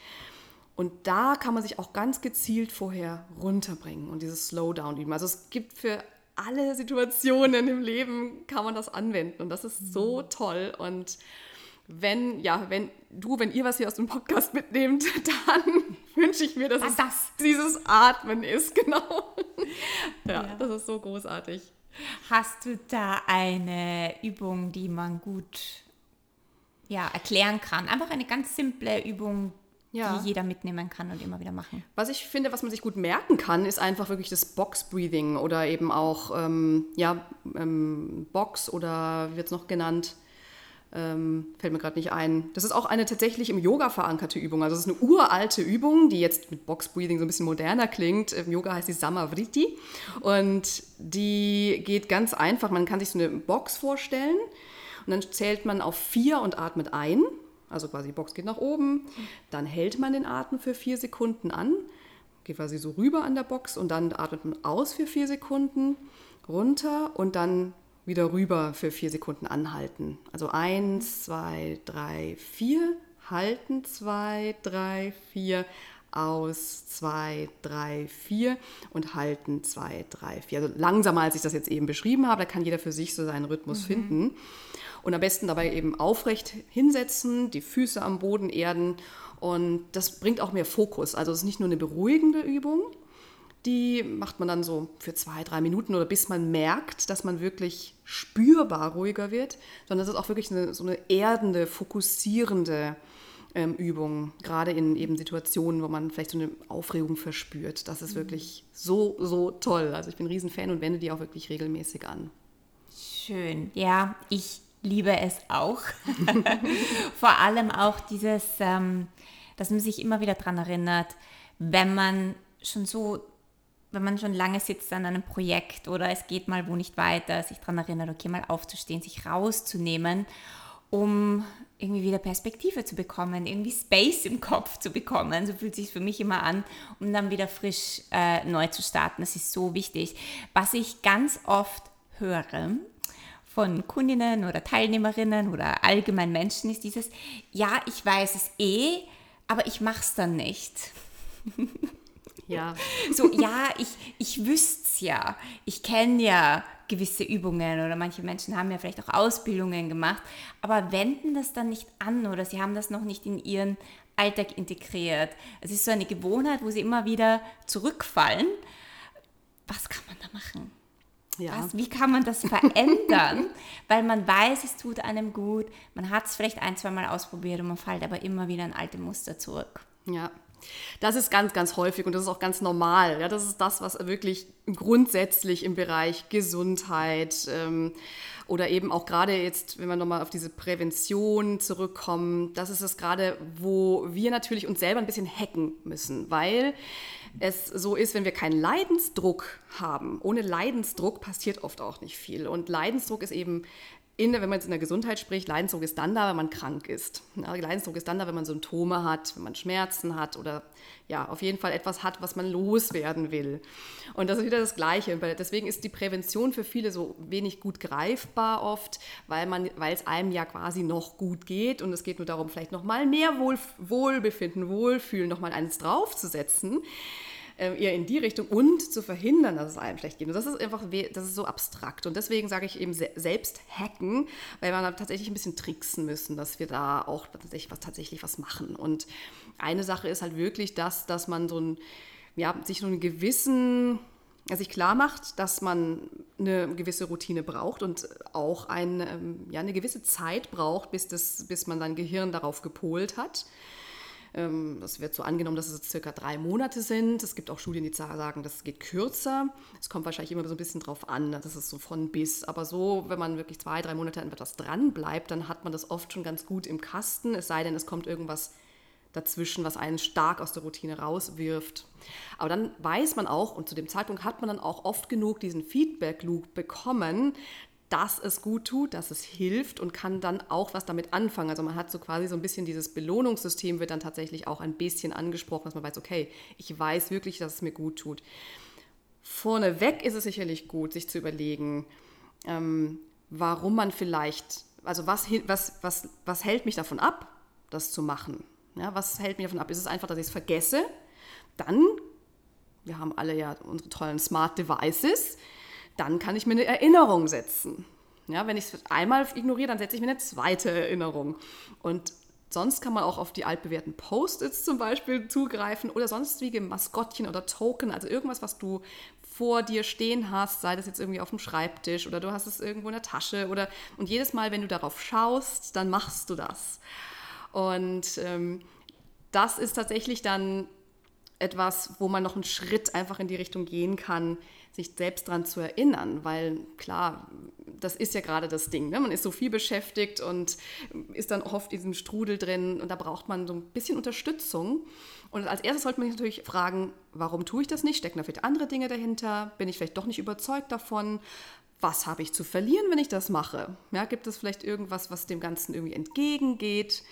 S2: Und da kann man sich auch ganz gezielt vorher runterbringen und dieses Slowdown üben. Also es gibt für alle Situationen im Leben kann man das anwenden und das ist so mhm. toll und wenn, ja, wenn du, wenn ihr was hier aus dem Podcast mitnehmt, <laughs> dann <laughs> wünsche ich mir, dass was es das? dieses Atmen ist, <laughs> genau. ja, ja, das ist so großartig.
S1: Hast du da eine Übung, die man gut ja, erklären kann? Einfach eine ganz simple Übung, ja. die jeder mitnehmen kann und immer wieder machen.
S2: Was ich finde, was man sich gut merken kann, ist einfach wirklich das Box-Breathing oder eben auch ähm, ja, ähm, Box oder wie wird es noch genannt? Ähm, fällt mir gerade nicht ein. Das ist auch eine tatsächlich im Yoga verankerte Übung. Also es ist eine uralte Übung, die jetzt mit Box Breathing so ein bisschen moderner klingt. Im Yoga heißt sie Samavriti und die geht ganz einfach. Man kann sich so eine Box vorstellen und dann zählt man auf vier und atmet ein. Also quasi die Box geht nach oben, dann hält man den Atem für vier Sekunden an, geht quasi so rüber an der Box und dann atmet man aus für vier Sekunden, runter und dann wieder rüber für vier Sekunden anhalten. Also eins, zwei, drei, vier, halten, zwei, drei, vier, aus, zwei, drei, vier und halten, zwei, drei, vier. Also langsamer, als ich das jetzt eben beschrieben habe, da kann jeder für sich so seinen Rhythmus mhm. finden. Und am besten dabei eben aufrecht hinsetzen, die Füße am Boden erden und das bringt auch mehr Fokus. Also es ist nicht nur eine beruhigende Übung, Die macht man dann so für zwei, drei Minuten oder bis man merkt, dass man wirklich spürbar ruhiger wird, sondern das ist auch wirklich eine, so eine erdende, fokussierende ähm, Übung, gerade in eben Situationen, wo man vielleicht so eine Aufregung verspürt. Das ist mhm. wirklich so, so toll. Also ich bin ein Riesenfan und wende die auch wirklich regelmäßig an.
S1: Schön. Ja, ich liebe es auch. <laughs> Vor allem auch dieses, ähm, dass man sich immer wieder daran erinnert, wenn man schon so, wenn man schon lange sitzt an einem Projekt oder es geht mal wo nicht weiter, sich daran erinnert, okay, mal aufzustehen, sich rauszunehmen, um irgendwie wieder Perspektive zu bekommen, irgendwie Space im Kopf zu bekommen. So fühlt sich für mich immer an, um dann wieder frisch äh, neu zu starten. Das ist so wichtig. Was ich ganz oft höre, von Kundinnen oder Teilnehmerinnen oder allgemein Menschen ist dieses, ja, ich weiß es eh, aber ich mache es dann nicht.
S2: Ja. <laughs>
S1: So, ja, ich, ich wüsste es ja. Ich kenne ja gewisse Übungen oder manche Menschen haben ja vielleicht auch Ausbildungen gemacht, aber wenden das dann nicht an oder sie haben das noch nicht in ihren Alltag integriert. Es ist so eine Gewohnheit, wo sie immer wieder zurückfallen. Was kann man da machen? Ja. Was, wie kann man das verändern? <laughs> Weil man weiß, es tut einem gut. Man hat es vielleicht ein, zwei Mal ausprobiert und man fällt aber immer wieder in alte Muster zurück.
S2: Ja, das ist ganz, ganz häufig und das ist auch ganz normal. Ja, das ist das, was wirklich grundsätzlich im Bereich Gesundheit ähm, oder eben auch gerade jetzt, wenn wir nochmal auf diese Prävention zurückkommen, das ist es gerade, wo wir natürlich uns selber ein bisschen hacken müssen, weil es so ist, wenn wir keinen Leidensdruck haben. Ohne Leidensdruck passiert oft auch nicht viel. Und Leidensdruck ist eben in, wenn man jetzt in der Gesundheit spricht, Leidensdruck ist dann da, wenn man krank ist. Ja, Leidensdruck ist dann da, wenn man Symptome hat, wenn man Schmerzen hat oder ja, auf jeden Fall etwas hat, was man loswerden will. Und das ist wieder das Gleiche. Deswegen ist die Prävention für viele so wenig gut greifbar oft, weil, man, weil es einem ja quasi noch gut geht und es geht nur darum, vielleicht noch mal mehr Wohl, Wohlbefinden, Wohlfühlen, noch mal eines draufzusetzen äh, eher in die Richtung und zu verhindern, dass es einem schlecht geht. Und das ist einfach, das ist so abstrakt. Und deswegen sage ich eben selbst hacken, weil wir tatsächlich ein bisschen tricksen müssen, dass wir da auch tatsächlich was, tatsächlich was machen. Und eine Sache ist halt wirklich das, dass man so ein, ja, sich so einen gewissen sich klar macht, dass man eine gewisse Routine braucht und auch ein, ähm, ja, eine gewisse Zeit braucht, bis, das, bis man sein Gehirn darauf gepolt hat. Ähm, es wird so angenommen, dass es circa drei Monate sind. Es gibt auch Studien, die sagen, das geht kürzer. Es kommt wahrscheinlich immer so ein bisschen drauf an, das ist so von bis. Aber so, wenn man wirklich zwei, drei Monate an etwas dran bleibt, dann hat man das oft schon ganz gut im Kasten. Es sei denn, es kommt irgendwas dazwischen, was einen stark aus der Routine rauswirft. Aber dann weiß man auch, und zu dem Zeitpunkt hat man dann auch oft genug diesen Feedback-Loop bekommen, dass es gut tut, dass es hilft und kann dann auch was damit anfangen. Also man hat so quasi so ein bisschen dieses Belohnungssystem wird dann tatsächlich auch ein bisschen angesprochen, dass man weiß, okay, ich weiß wirklich, dass es mir gut tut. Vorneweg ist es sicherlich gut, sich zu überlegen, ähm, warum man vielleicht, also was, was, was, was hält mich davon ab, das zu machen? Ja, was hält mich davon ab? Ist es einfach, dass ich es vergesse? Dann, wir haben alle ja unsere tollen Smart Devices, dann kann ich mir eine Erinnerung setzen. Ja, wenn ich es einmal ignoriere, dann setze ich mir eine zweite Erinnerung. Und sonst kann man auch auf die altbewährten Post-its zum Beispiel zugreifen oder sonstige Maskottchen oder Token, also irgendwas, was du vor dir stehen hast, sei das jetzt irgendwie auf dem Schreibtisch oder du hast es irgendwo in der Tasche oder und jedes Mal, wenn du darauf schaust, dann machst du das. Und ähm, das ist tatsächlich dann etwas, wo man noch einen Schritt einfach in die Richtung gehen kann, sich selbst daran zu erinnern, weil klar, das ist ja gerade das Ding. Ne? Man ist so viel beschäftigt und ist dann oft in diesem Strudel drin und da braucht man so ein bisschen Unterstützung. Und als erstes sollte man sich natürlich fragen, warum tue ich das nicht? Stecken da vielleicht andere Dinge dahinter? Bin ich vielleicht doch nicht überzeugt davon? Was habe ich zu verlieren, wenn ich das mache? Ja, gibt es vielleicht irgendwas, was dem Ganzen irgendwie entgegengeht?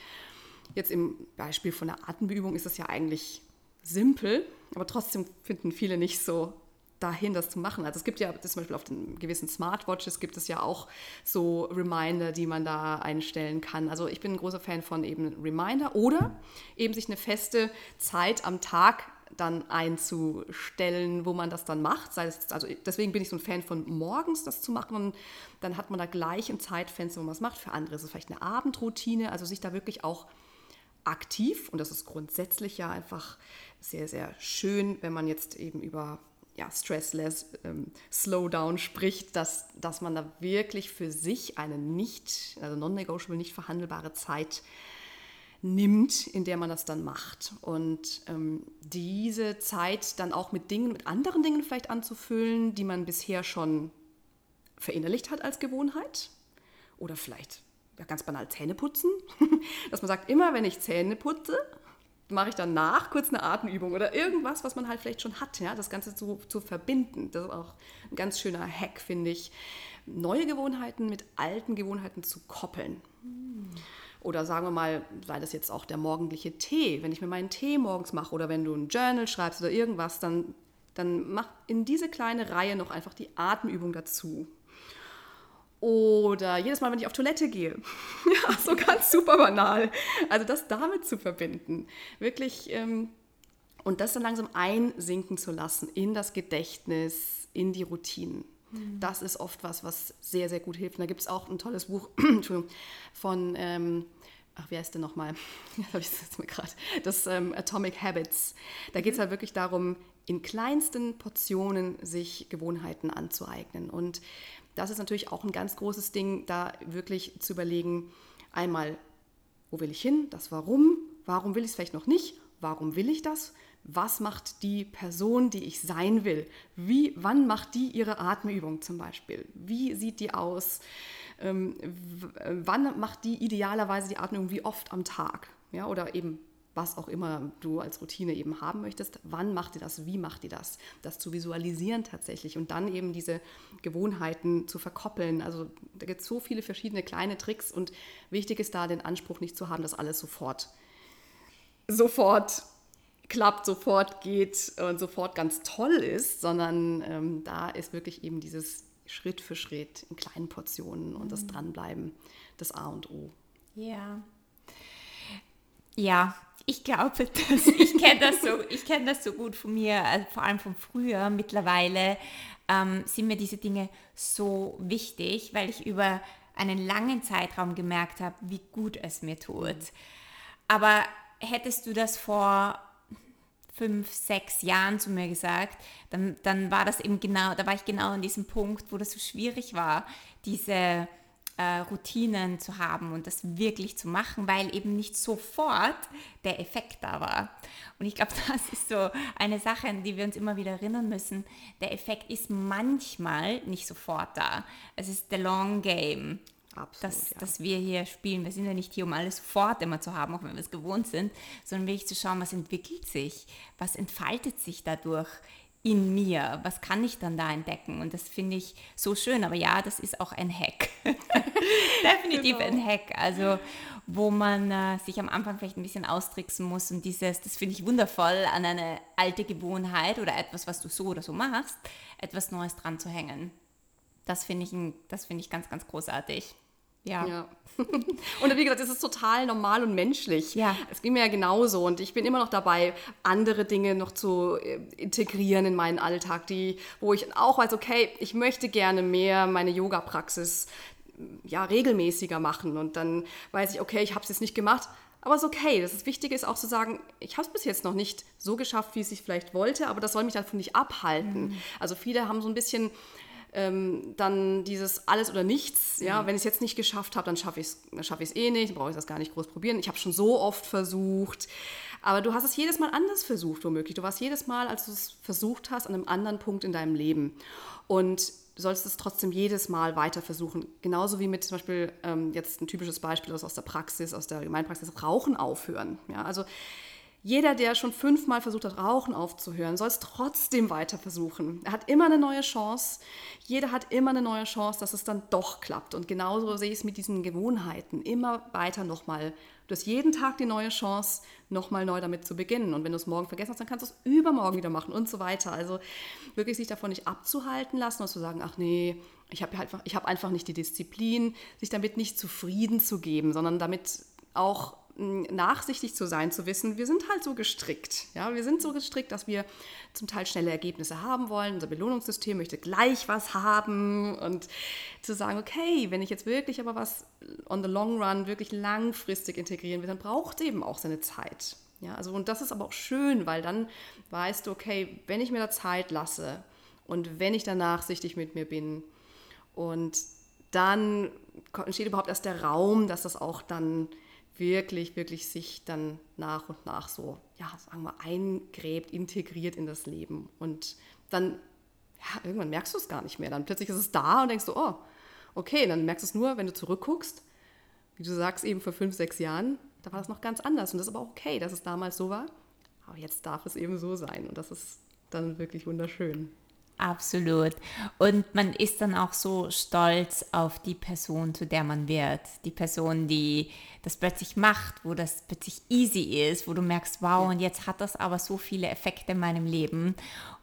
S2: Jetzt im Beispiel von der Atemübung ist das ja eigentlich simpel, aber trotzdem finden viele nicht so dahin, das zu machen. Also es gibt ja zum Beispiel auf den gewissen Smartwatches gibt es ja auch so Reminder, die man da einstellen kann. Also ich bin ein großer Fan von eben Reminder oder eben sich eine feste Zeit am Tag dann einzustellen, wo man das dann macht. also deswegen bin ich so ein Fan von morgens das zu machen und dann hat man da gleich ein Zeitfenster, wo man es macht. Für andere ist es vielleicht eine Abendroutine, also sich da wirklich auch aktiv und das ist grundsätzlich ja einfach sehr, sehr schön, wenn man jetzt eben über ja, Stressless ähm, Slowdown spricht, dass, dass man da wirklich für sich eine nicht, also non-negotiable, nicht verhandelbare Zeit nimmt, in der man das dann macht. Und ähm, diese Zeit dann auch mit Dingen, mit anderen Dingen vielleicht anzufüllen, die man bisher schon verinnerlicht hat als Gewohnheit. Oder vielleicht ja, ganz banal Zähne putzen. <laughs> Dass man sagt, immer wenn ich Zähne putze, mache ich danach kurz eine Atemübung oder irgendwas, was man halt vielleicht schon hat, ja, das Ganze zu, zu verbinden. Das ist auch ein ganz schöner Hack, finde ich, neue Gewohnheiten mit alten Gewohnheiten zu koppeln. Oder sagen wir mal, sei das jetzt auch der morgendliche Tee. Wenn ich mir meinen Tee morgens mache oder wenn du ein Journal schreibst oder irgendwas, dann, dann mach in diese kleine Reihe noch einfach die Atemübung dazu. Oder jedes Mal, wenn ich auf Toilette gehe. <laughs> ja, so ganz super banal. Also das damit zu verbinden. Wirklich. Ähm, und das dann langsam einsinken zu lassen in das Gedächtnis, in die Routinen. Mhm. Das ist oft was, was sehr, sehr gut hilft. Und da gibt es auch ein tolles Buch <clears throat> von, ähm, ach, wie heißt der nochmal? Gerade. <laughs> Das ähm, Atomic Habits. Da geht es mhm. halt wirklich darum, in kleinsten Portionen sich Gewohnheiten anzueignen. Und das ist natürlich auch ein ganz großes Ding, da wirklich zu überlegen, einmal, wo will ich hin, das Warum, warum will ich es vielleicht noch nicht, warum will ich das, was macht die Person, die ich sein will, wie, wann macht die ihre Atemübung zum Beispiel, wie sieht die aus, ähm, wann macht die idealerweise die Atmung, wie oft am Tag, ja, oder eben was auch immer du als Routine eben haben möchtest, wann macht ihr das, wie macht ihr das, das zu visualisieren tatsächlich und dann eben diese Gewohnheiten zu verkoppeln. Also da gibt es so viele verschiedene kleine Tricks und wichtig ist da den Anspruch nicht zu haben, dass alles sofort, sofort klappt, sofort geht und sofort ganz toll ist, sondern ähm, da ist wirklich eben dieses Schritt für Schritt in kleinen Portionen und das mhm. Dranbleiben das A und O.
S1: Ja. Ja, ich glaube, <laughs> dass <laughs> ich kenne das so, ich kenne das so gut von mir, also vor allem von früher. Mittlerweile ähm, sind mir diese Dinge so wichtig, weil ich über einen langen Zeitraum gemerkt habe, wie gut es mir tut. Aber hättest du das vor fünf, sechs Jahren zu mir gesagt, dann, dann war das eben genau, da war ich genau an diesem Punkt, wo das so schwierig war, diese äh, Routinen zu haben und das wirklich zu machen, weil eben nicht sofort der Effekt da war. Und ich glaube, <laughs> das ist so eine Sache, an die wir uns immer wieder erinnern müssen. Der Effekt ist manchmal nicht sofort da. Es ist the long game. Absolut, dass, ja. dass wir hier spielen. Wir sind ja nicht hier, um alles sofort immer zu haben, auch wenn wir es gewohnt sind, sondern wirklich zu schauen, was entwickelt sich, was entfaltet sich dadurch in mir? Was kann ich dann da entdecken? Und das finde ich so schön. Aber ja, das ist auch ein Hack. <laughs> Definitiv genau. ein Hack. Also, wo man äh, sich am Anfang vielleicht ein bisschen austricksen muss und dieses, das finde ich wundervoll, an eine alte Gewohnheit oder etwas, was du so oder so machst, etwas Neues dran zu hängen. Das finde ich, find ich ganz, ganz großartig. Ja. ja. <laughs>
S2: Und wie gesagt, es ist total normal und menschlich. Ja. Es ging mir ja genauso und ich bin immer noch dabei, andere Dinge noch zu äh, integrieren in meinen Alltag, die, wo ich auch weiß, okay, ich möchte gerne mehr meine Yoga-Praxis ja, regelmäßiger machen und dann weiß ich, okay, ich habe es jetzt nicht gemacht, aber es ist okay. Das Wichtige ist auch zu sagen, ich habe es bis jetzt noch nicht so geschafft, wie es ich vielleicht wollte, aber das soll mich davon nicht abhalten. Mhm. Also viele haben so ein bisschen ähm, dann dieses alles oder nichts, ja, mhm. wenn ich es jetzt nicht geschafft habe, dann schaffe ich es schaff eh nicht, dann brauche ich das gar nicht groß probieren. Ich habe schon so oft versucht. Aber du hast es jedes Mal anders versucht, womöglich. Du warst jedes Mal, als du es versucht hast, an einem anderen Punkt in deinem Leben. Und du sollst es trotzdem jedes Mal weiter versuchen. Genauso wie mit zum Beispiel ähm, jetzt ein typisches Beispiel aus der Praxis, aus der Allgemeinpraxis, Rauchen aufhören. Ja, also jeder, der schon fünfmal versucht hat, Rauchen aufzuhören, soll es trotzdem weiter versuchen. Er hat immer eine neue Chance. Jeder hat immer eine neue Chance, dass es dann doch klappt. Und genauso sehe ich es mit diesen Gewohnheiten. Immer weiter nochmal. Du hast jeden Tag die neue Chance, nochmal neu damit zu beginnen. Und wenn du es morgen vergessen hast, dann kannst du es übermorgen wieder machen und so weiter. Also wirklich sich davon nicht abzuhalten lassen und zu sagen, ach nee, ich habe einfach, hab einfach nicht die Disziplin, sich damit nicht zufrieden zu geben, sondern damit auch nachsichtig zu sein, zu wissen, wir sind halt so gestrickt. Ja, wir sind so gestrickt, dass wir zum Teil schnelle Ergebnisse haben wollen. Unser Belohnungssystem möchte gleich was haben und zu sagen, okay, wenn ich jetzt wirklich aber was on the long run wirklich langfristig integrieren will, dann braucht es eben auch seine Zeit. Ja, also und das ist aber auch schön, weil dann weißt du, okay, wenn ich mir da Zeit lasse, und wenn ich dann nachsichtig mit mir bin und dann entsteht überhaupt erst der Raum, dass das auch dann wirklich, wirklich sich dann nach und nach so, ja, sagen wir, eingräbt, integriert in das Leben. Und dann, ja, irgendwann merkst du es gar nicht mehr. Dann plötzlich ist es da und denkst du, oh, okay, dann merkst du es nur, wenn du zurückguckst, wie du sagst, eben vor fünf, sechs Jahren, da war es noch ganz anders. Und das ist aber auch okay, dass es damals so war. Aber jetzt darf es eben so sein. Und das ist dann wirklich wunderschön.
S1: Absolut. Und man ist dann auch so stolz auf die Person, zu der man wird. Die Person, die das plötzlich macht, wo das plötzlich easy ist, wo du merkst, wow, und jetzt hat das aber so viele Effekte in meinem Leben.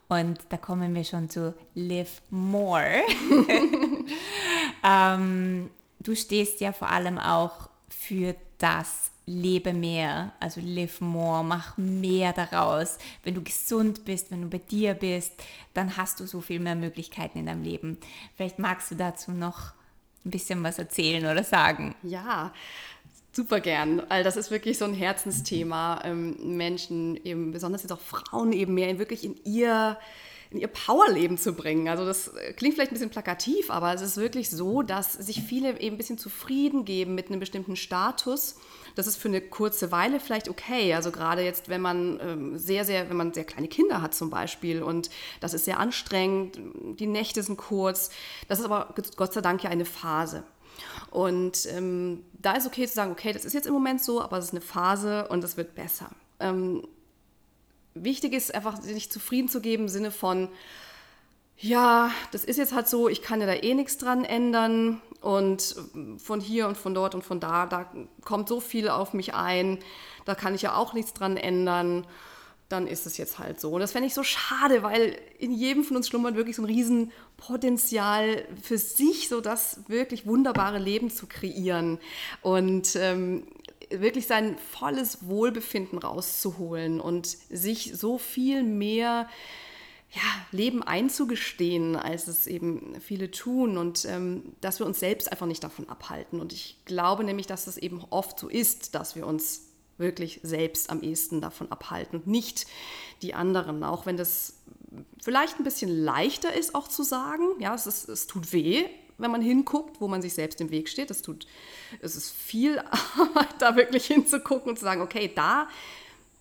S1: Und da kommen wir schon zu Live More. <laughs> <laughs> ähm, du stehst ja vor allem auch für das lebe mehr, also live more, mach mehr daraus. Wenn du gesund bist, wenn du bei dir bist, dann hast du so viel mehr Möglichkeiten in deinem Leben. Vielleicht magst du dazu noch ein bisschen was erzählen oder sagen.
S2: Ja, super gern. Weil das ist wirklich so ein Herzensthema. Ähm, Menschen, eben besonders jetzt auch Frauen, eben mehr wirklich in ihr in ihr Powerleben zu bringen. Also das äh, klingt vielleicht ein bisschen plakativ, aber es ist wirklich so, dass sich viele eben ein bisschen zufrieden geben mit einem bestimmten Status. Das ist für eine kurze Weile vielleicht okay. Also gerade jetzt, wenn man ähm, sehr, sehr, wenn man sehr kleine Kinder hat zum Beispiel und das ist sehr anstrengend, die Nächte sind kurz. Das ist aber Gott sei Dank ja eine Phase. Und ähm, da ist okay zu sagen, okay, das ist jetzt im Moment so, aber es ist eine Phase und es wird besser. Ähm, wichtig ist einfach, sich zufrieden zu geben im Sinne von, ja, das ist jetzt halt so, ich kann ja da eh nichts dran ändern und von hier und von dort und von da, da kommt so viel auf mich ein, da kann ich ja auch nichts dran ändern, dann ist es jetzt halt so. Und das fände ich so schade, weil in jedem von uns schlummert wirklich so ein Riesenpotenzial für sich, so das wirklich wunderbare Leben zu kreieren. Und ähm, wirklich sein volles Wohlbefinden rauszuholen und sich so viel mehr ja, Leben einzugestehen, als es eben viele tun und ähm, dass wir uns selbst einfach nicht davon abhalten. Und ich glaube nämlich, dass es eben oft so ist, dass wir uns wirklich selbst am ehesten davon abhalten und nicht die anderen, auch wenn das vielleicht ein bisschen leichter ist auch zu sagen, ja, es, ist, es tut weh, wenn man hinguckt, wo man sich selbst im Weg steht. Das tut, es ist viel <laughs> Arbeit, da wirklich hinzugucken und zu sagen, okay, da,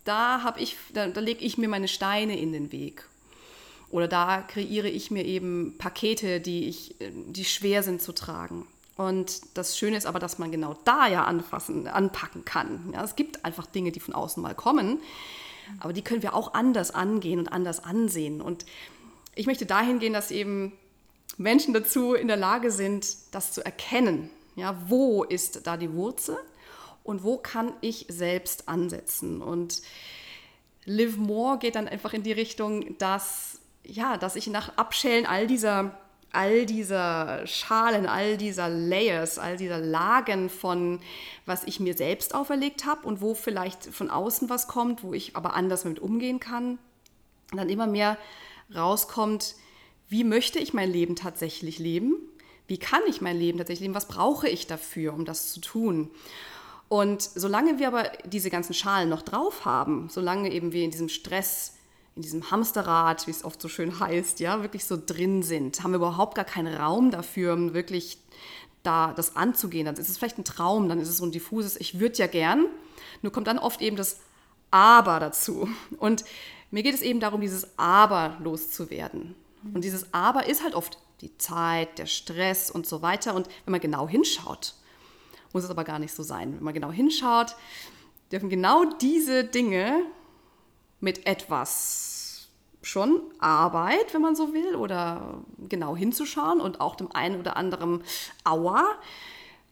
S2: da habe ich, da, da lege ich mir meine Steine in den Weg. Oder da kreiere ich mir eben Pakete, die, ich, die schwer sind zu tragen. Und das Schöne ist aber, dass man genau da ja anfassen, anpacken kann. Ja, es gibt einfach Dinge, die von außen mal kommen, aber die können wir auch anders angehen und anders ansehen. Und ich möchte dahin gehen, dass eben Menschen dazu in der Lage sind, das zu erkennen. Ja, wo ist da die Wurzel und wo kann ich selbst ansetzen? Und Live More geht dann einfach in die Richtung, dass, ja, dass ich nach Abschälen all dieser, all dieser Schalen, all dieser Layers, all dieser Lagen von, was ich mir selbst auferlegt habe und wo vielleicht von außen was kommt, wo ich aber anders damit umgehen kann, dann immer mehr rauskommt, wie möchte ich mein Leben tatsächlich leben? Wie kann ich mein Leben tatsächlich leben? Was brauche ich dafür, um das zu tun? Und solange wir aber diese ganzen Schalen noch drauf haben, solange eben wir in diesem Stress, in diesem Hamsterrad, wie es oft so schön heißt, ja, wirklich so drin sind, haben wir überhaupt gar keinen Raum dafür, um wirklich da das anzugehen. Dann ist es vielleicht ein Traum, dann ist es so ein diffuses, ich würde ja gern, nur kommt dann oft eben das Aber dazu. Und mir geht es eben darum, dieses Aber loszuwerden. Und dieses Aber ist halt oft die Zeit, der Stress und so weiter. Und wenn man genau hinschaut, muss es aber gar nicht so sein. Wenn man genau hinschaut, dürfen genau diese Dinge mit etwas schon Arbeit, wenn man so will, oder genau hinzuschauen und auch dem einen oder anderen Aua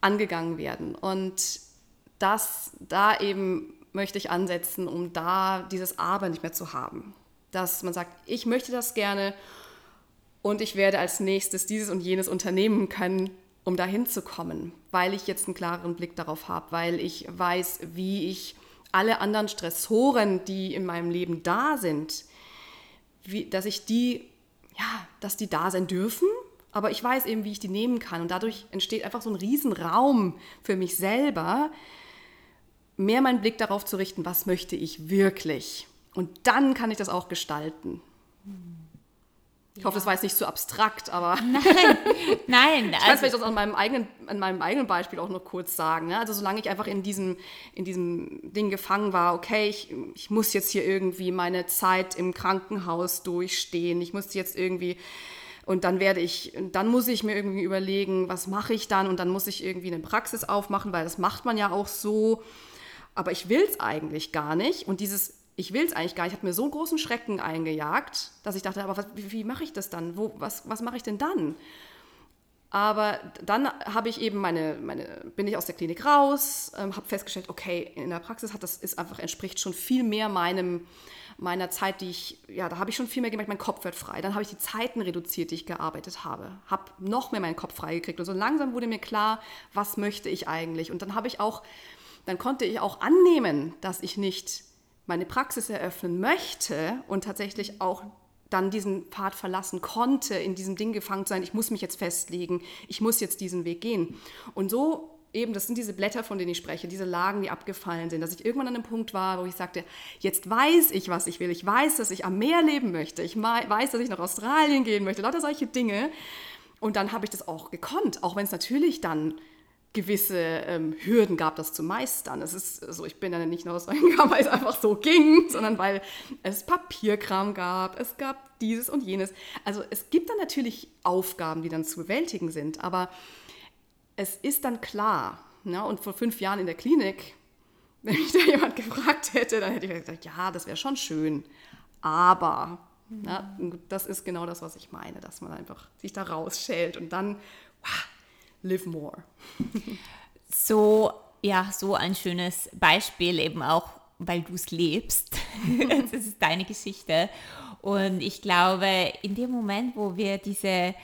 S2: angegangen werden. Und das da eben möchte ich ansetzen, um da dieses Aber nicht mehr zu haben. Dass man sagt, ich möchte das gerne und ich werde als nächstes dieses und jenes unternehmen können, um dahin zu kommen, weil ich jetzt einen klaren Blick darauf habe, weil ich weiß, wie ich alle anderen Stressoren, die in meinem Leben da sind, wie, dass ich die, ja, dass die da sein dürfen, aber ich weiß eben, wie ich die nehmen kann. Und dadurch entsteht einfach so ein Riesenraum für mich selber, mehr meinen Blick darauf zu richten, was möchte ich wirklich. Und dann kann ich das auch gestalten. Ich hoffe, das war jetzt nicht zu so abstrakt, aber. <laughs>
S1: Nein, nein.
S2: ich kann es vielleicht auch an meinem, eigenen, an meinem eigenen Beispiel auch noch kurz sagen. Ne? Also, solange ich einfach in diesem, in diesem Ding gefangen war, okay, ich, ich muss jetzt hier irgendwie meine Zeit im Krankenhaus durchstehen, ich muss jetzt irgendwie. Und dann werde ich, dann muss ich mir irgendwie überlegen, was mache ich dann? Und dann muss ich irgendwie eine Praxis aufmachen, weil das macht man ja auch so. Aber ich will es eigentlich gar nicht. Und dieses ich will es eigentlich gar nicht. Ich habe mir so großen Schrecken eingejagt, dass ich dachte, aber was, wie, wie mache ich das dann? Wo, was was mache ich denn dann? Aber dann habe ich eben meine, meine, bin ich aus der Klinik raus, ähm, habe festgestellt, okay, in der Praxis hat das ist einfach entspricht schon viel mehr meinem meiner Zeit, die ich, ja, da habe ich schon viel mehr gemerkt, mein Kopf wird frei. Dann habe ich die Zeiten reduziert, die ich gearbeitet habe, habe noch mehr meinen Kopf frei gekriegt und so langsam wurde mir klar, was möchte ich eigentlich. Und dann habe ich auch, dann konnte ich auch annehmen, dass ich nicht meine Praxis eröffnen möchte und tatsächlich auch dann diesen Pfad verlassen konnte, in diesem Ding gefangen sein, ich muss mich jetzt festlegen, ich muss jetzt diesen Weg gehen. Und so eben, das sind diese Blätter, von denen ich spreche, diese Lagen, die abgefallen sind, dass ich irgendwann an einem Punkt war, wo ich sagte, jetzt weiß ich, was ich will. Ich weiß, dass ich am Meer leben möchte. Ich weiß, dass ich nach Australien gehen möchte. Lauter solche Dinge. Und dann habe ich das auch gekonnt, auch wenn es natürlich dann gewisse ähm, Hürden gab, das zu meistern. Es ist so, also ich bin dann nicht nur aus reingegangen, <laughs> weil es einfach so ging, sondern weil es Papierkram gab, es gab dieses und jenes. Also es gibt dann natürlich Aufgaben, die dann zu bewältigen sind, aber es ist dann klar. Ne? Und vor fünf Jahren in der Klinik, <laughs> wenn mich da jemand gefragt hätte, dann hätte ich gesagt, ja, das wäre schon schön, aber mhm. na, das ist genau das, was ich meine, dass man einfach sich da rausschält und dann wow, live more.
S1: so, ja, so ein schönes Beispiel eben auch, weil du es lebst. <laughs> das ist deine Geschichte. Und ich glaube, in dem Moment, wo wir diese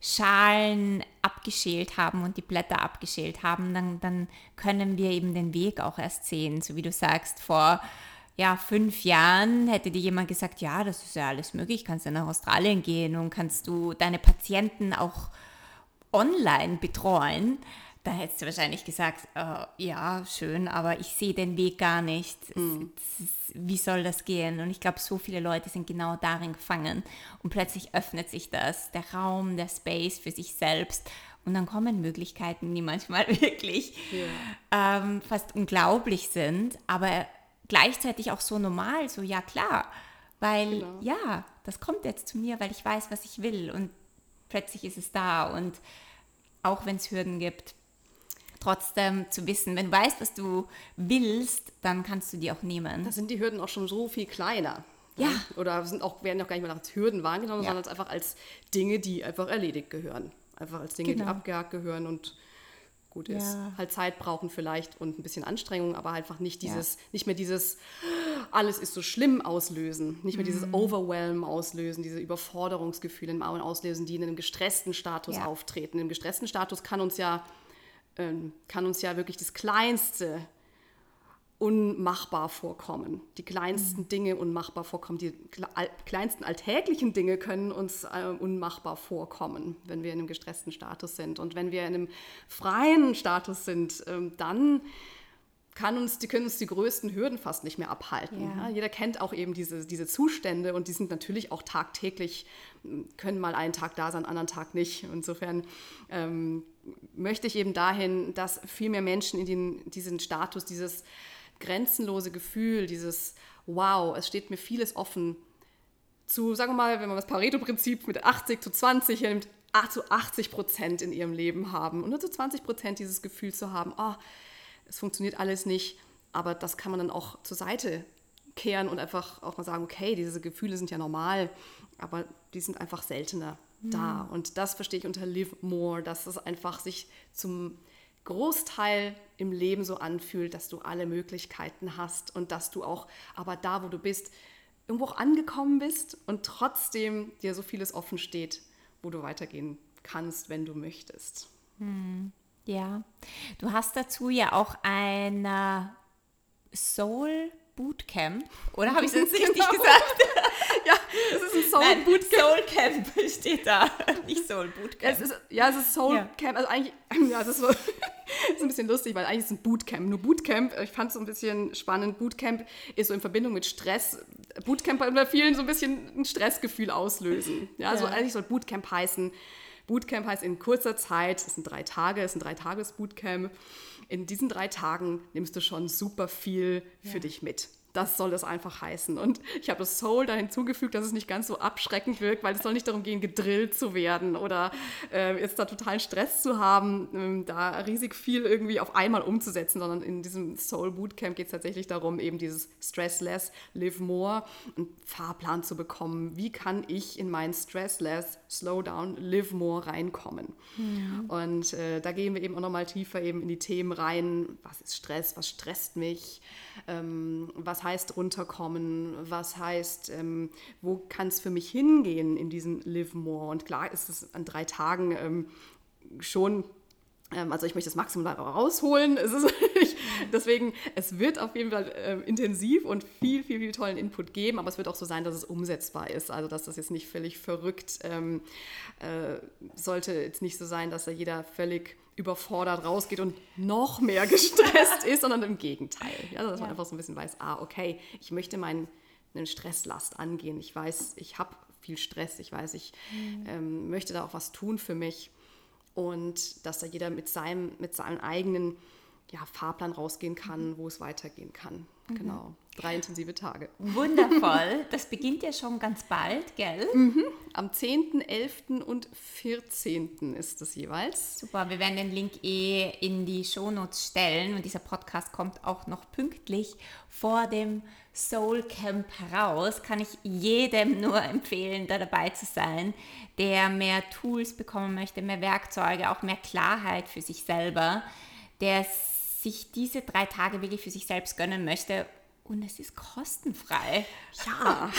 S1: Schalen abgeschält haben und die Blätter abgeschält haben, dann, dann können wir eben den Weg auch erst sehen. So wie du sagst, vor ja, fünf Jahren hätte dir jemand gesagt, ja, das ist ja alles möglich, kannst du nach Australien gehen und kannst du deine Patienten auch online betreuen, da hättest du wahrscheinlich gesagt, äh, ja, schön, aber ich sehe den Weg gar nicht. Mhm. Wie soll das gehen? Und ich glaube, so viele Leute sind genau darin gefangen. Und plötzlich öffnet sich das, der Raum, der Space für sich selbst. Und dann kommen Möglichkeiten, die manchmal <laughs> wirklich ja. ähm, fast unglaublich sind, aber gleichzeitig auch so normal, so ja klar. Weil genau. ja, das kommt jetzt zu mir, weil ich weiß, was ich will. Und plötzlich ist es da und auch wenn es Hürden gibt, trotzdem zu wissen, wenn du weißt, was du willst, dann kannst du die auch nehmen.
S2: Da sind die Hürden auch schon so viel kleiner. Ne? Ja. Oder sind auch, werden auch gar nicht mehr als Hürden wahrgenommen, ja. sondern einfach als Dinge, die einfach erledigt gehören. Einfach als Dinge, genau. die abgehakt gehören und gut ist. Ja. Halt Zeit brauchen vielleicht und ein bisschen Anstrengung, aber einfach nicht dieses, ja. nicht mehr dieses alles ist so schlimm auslösen, nicht mehr mhm. dieses Overwhelm auslösen, diese Überforderungsgefühle im Augen auslösen, die in einem gestressten Status ja. auftreten. Im gestressten Status kann uns ja ähm, kann uns ja wirklich das Kleinste unmachbar vorkommen. Die kleinsten mhm. Dinge unmachbar vorkommen. Die kleinsten alltäglichen Dinge können uns äh, unmachbar vorkommen, wenn wir in einem gestressten Status sind. Und wenn wir in einem freien Status sind, ähm, dann kann uns, die können uns die größten Hürden fast nicht mehr abhalten. Ja. Ja, jeder kennt auch eben diese, diese Zustände und die sind natürlich auch tagtäglich, können mal einen Tag da sein, anderen Tag nicht. Insofern ähm, möchte ich eben dahin, dass viel mehr Menschen in den, diesen Status, dieses grenzenlose Gefühl, dieses Wow, es steht mir vieles offen, zu, sagen wir mal, wenn man das Pareto-Prinzip mit 80 zu 20 nimmt, zu 80 Prozent in ihrem Leben haben und nur zu 20 Prozent dieses Gefühl zu haben, oh, es funktioniert alles nicht, aber das kann man dann auch zur Seite kehren und einfach auch mal sagen, okay, diese Gefühle sind ja normal, aber die sind einfach seltener mhm. da. Und das verstehe ich unter Live More, dass es einfach sich zum Großteil im Leben so anfühlt, dass du alle Möglichkeiten hast und dass du auch, aber da, wo du bist, irgendwo auch angekommen bist und trotzdem dir so vieles offen steht, wo du weitergehen kannst, wenn du möchtest.
S1: Hm. Ja, du hast dazu ja auch ein äh, Soul Bootcamp, oder habe ich es <laughs> jetzt richtig genau. gesagt? <laughs>
S2: ja, es ist ein Soul Nein, Bootcamp.
S1: Soul Camp steht da, <laughs> nicht Soul Bootcamp.
S2: Es ist, ja, es ist Soul ja. Camp, also eigentlich, ja, es ist, so, ist ein bisschen lustig, weil eigentlich ist es ein Bootcamp. Nur Bootcamp, ich fand es so ein bisschen spannend, Bootcamp ist so in Verbindung mit Stress Bootcamp bei vielen so ein bisschen ein Stressgefühl auslösen. Ja, also ja. eigentlich soll Bootcamp heißen, Bootcamp heißt in kurzer Zeit, es sind drei Tage, es ist ein Dreitages-Bootcamp. In diesen drei Tagen nimmst du schon super viel für dich mit das soll es einfach heißen. Und ich habe das Soul da hinzugefügt, dass es nicht ganz so abschreckend wirkt, weil es soll nicht darum gehen, gedrillt zu werden oder äh, jetzt da totalen Stress zu haben, ähm, da riesig viel irgendwie auf einmal umzusetzen, sondern in diesem Soul Bootcamp geht es tatsächlich darum, eben dieses Stressless, Live More, einen Fahrplan zu bekommen. Wie kann ich in mein Stressless, Slow Down, Live More reinkommen? Ja. Und äh, da gehen wir eben auch nochmal tiefer eben in die Themen rein. Was ist Stress? Was stresst mich? Ähm, was heißt runterkommen? Was heißt, ähm, wo kann es für mich hingehen in diesem Live More? Und klar ist es an drei Tagen ähm, schon ähm, also ich möchte das Maximum rausholen. Es ich, <laughs> deswegen, es wird auf jeden Fall äh, intensiv und viel, viel, viel tollen Input geben, aber es wird auch so sein, dass es umsetzbar ist. Also dass das jetzt nicht völlig verrückt ähm, äh, sollte jetzt nicht so sein, dass da jeder völlig überfordert rausgeht und noch mehr <laughs> gestresst ist, sondern im Gegenteil. Ja, dass ja. man einfach so ein bisschen weiß, ah, okay, ich möchte meinen Stresslast angehen. Ich weiß, ich habe viel Stress. Ich weiß, ich mhm. ähm, möchte da auch was tun für mich. Und dass da jeder mit seinem, mit seinem eigenen ja, Fahrplan rausgehen kann, wo es weitergehen kann. Mhm. Genau. Drei intensive Tage.
S1: Wundervoll. <laughs> Das beginnt ja schon ganz bald, gell?
S2: Mhm. Am 10., 11. und 14. ist es jeweils.
S1: Super, wir werden den Link eh in die Shownotes stellen und dieser Podcast kommt auch noch pünktlich vor dem Soul Camp heraus. Kann ich jedem <laughs> nur empfehlen, da dabei zu sein, der mehr Tools bekommen möchte, mehr Werkzeuge, auch mehr Klarheit für sich selber, der sich diese drei Tage wirklich für sich selbst gönnen möchte und es ist kostenfrei.
S2: Ja,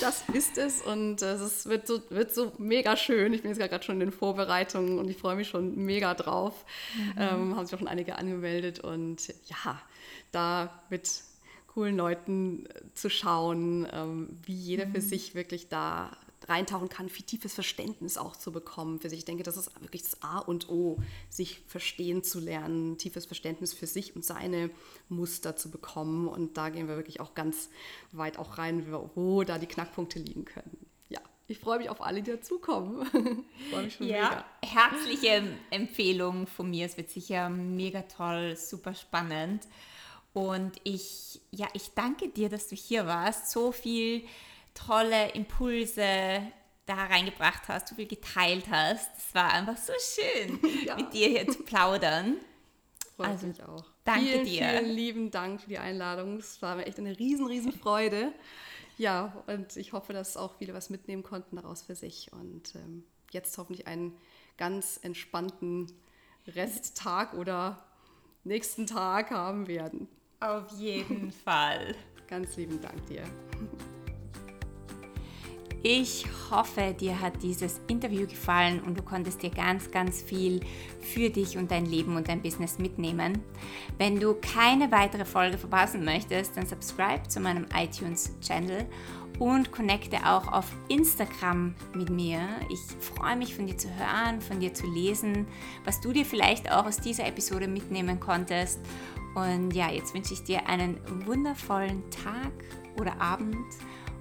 S2: das ist es und es wird so, wird so mega schön. Ich bin jetzt gerade schon in den Vorbereitungen und ich freue mich schon mega drauf. Mhm. Ähm, haben sich auch schon einige angemeldet und ja, da mit coolen Leuten zu schauen, ähm, wie jeder mhm. für sich wirklich da reintauchen kann, viel tiefes Verständnis auch zu bekommen für sich. Ich denke, das ist wirklich das A und O, sich verstehen zu lernen, tiefes Verständnis für sich und seine Muster zu bekommen. Und da gehen wir wirklich auch ganz weit auch rein, wo da die Knackpunkte liegen können. Ja, ich freue mich auf alle, die dazukommen. <laughs>
S1: freue mich schon ja, mega. Herzliche Empfehlung von mir. Es wird sicher mega toll, super spannend. Und ich, ja, ich danke dir, dass du hier warst. So viel tolle Impulse da reingebracht hast, so viel geteilt hast. Es war einfach so schön, <laughs> ja. mit dir hier zu plaudern.
S2: Freut also, mich auch.
S1: Danke
S2: vielen,
S1: dir.
S2: Vielen lieben Dank für die Einladung. Es war mir echt eine riesen, riesen Freude. Ja, und ich hoffe, dass auch viele was mitnehmen konnten daraus für sich. Und ähm, jetzt hoffentlich einen ganz entspannten Resttag oder nächsten Tag haben werden.
S1: Auf jeden Fall.
S2: Ganz lieben Dank dir.
S1: Ich hoffe, dir hat dieses Interview gefallen und du konntest dir ganz, ganz viel für dich und dein Leben und dein Business mitnehmen. Wenn du keine weitere Folge verpassen möchtest, dann subscribe zu meinem iTunes-Channel und connecte auch auf Instagram mit mir. Ich freue mich von dir zu hören, von dir zu lesen, was du dir vielleicht auch aus dieser Episode mitnehmen konntest. Und ja, jetzt wünsche ich dir einen wundervollen Tag oder Abend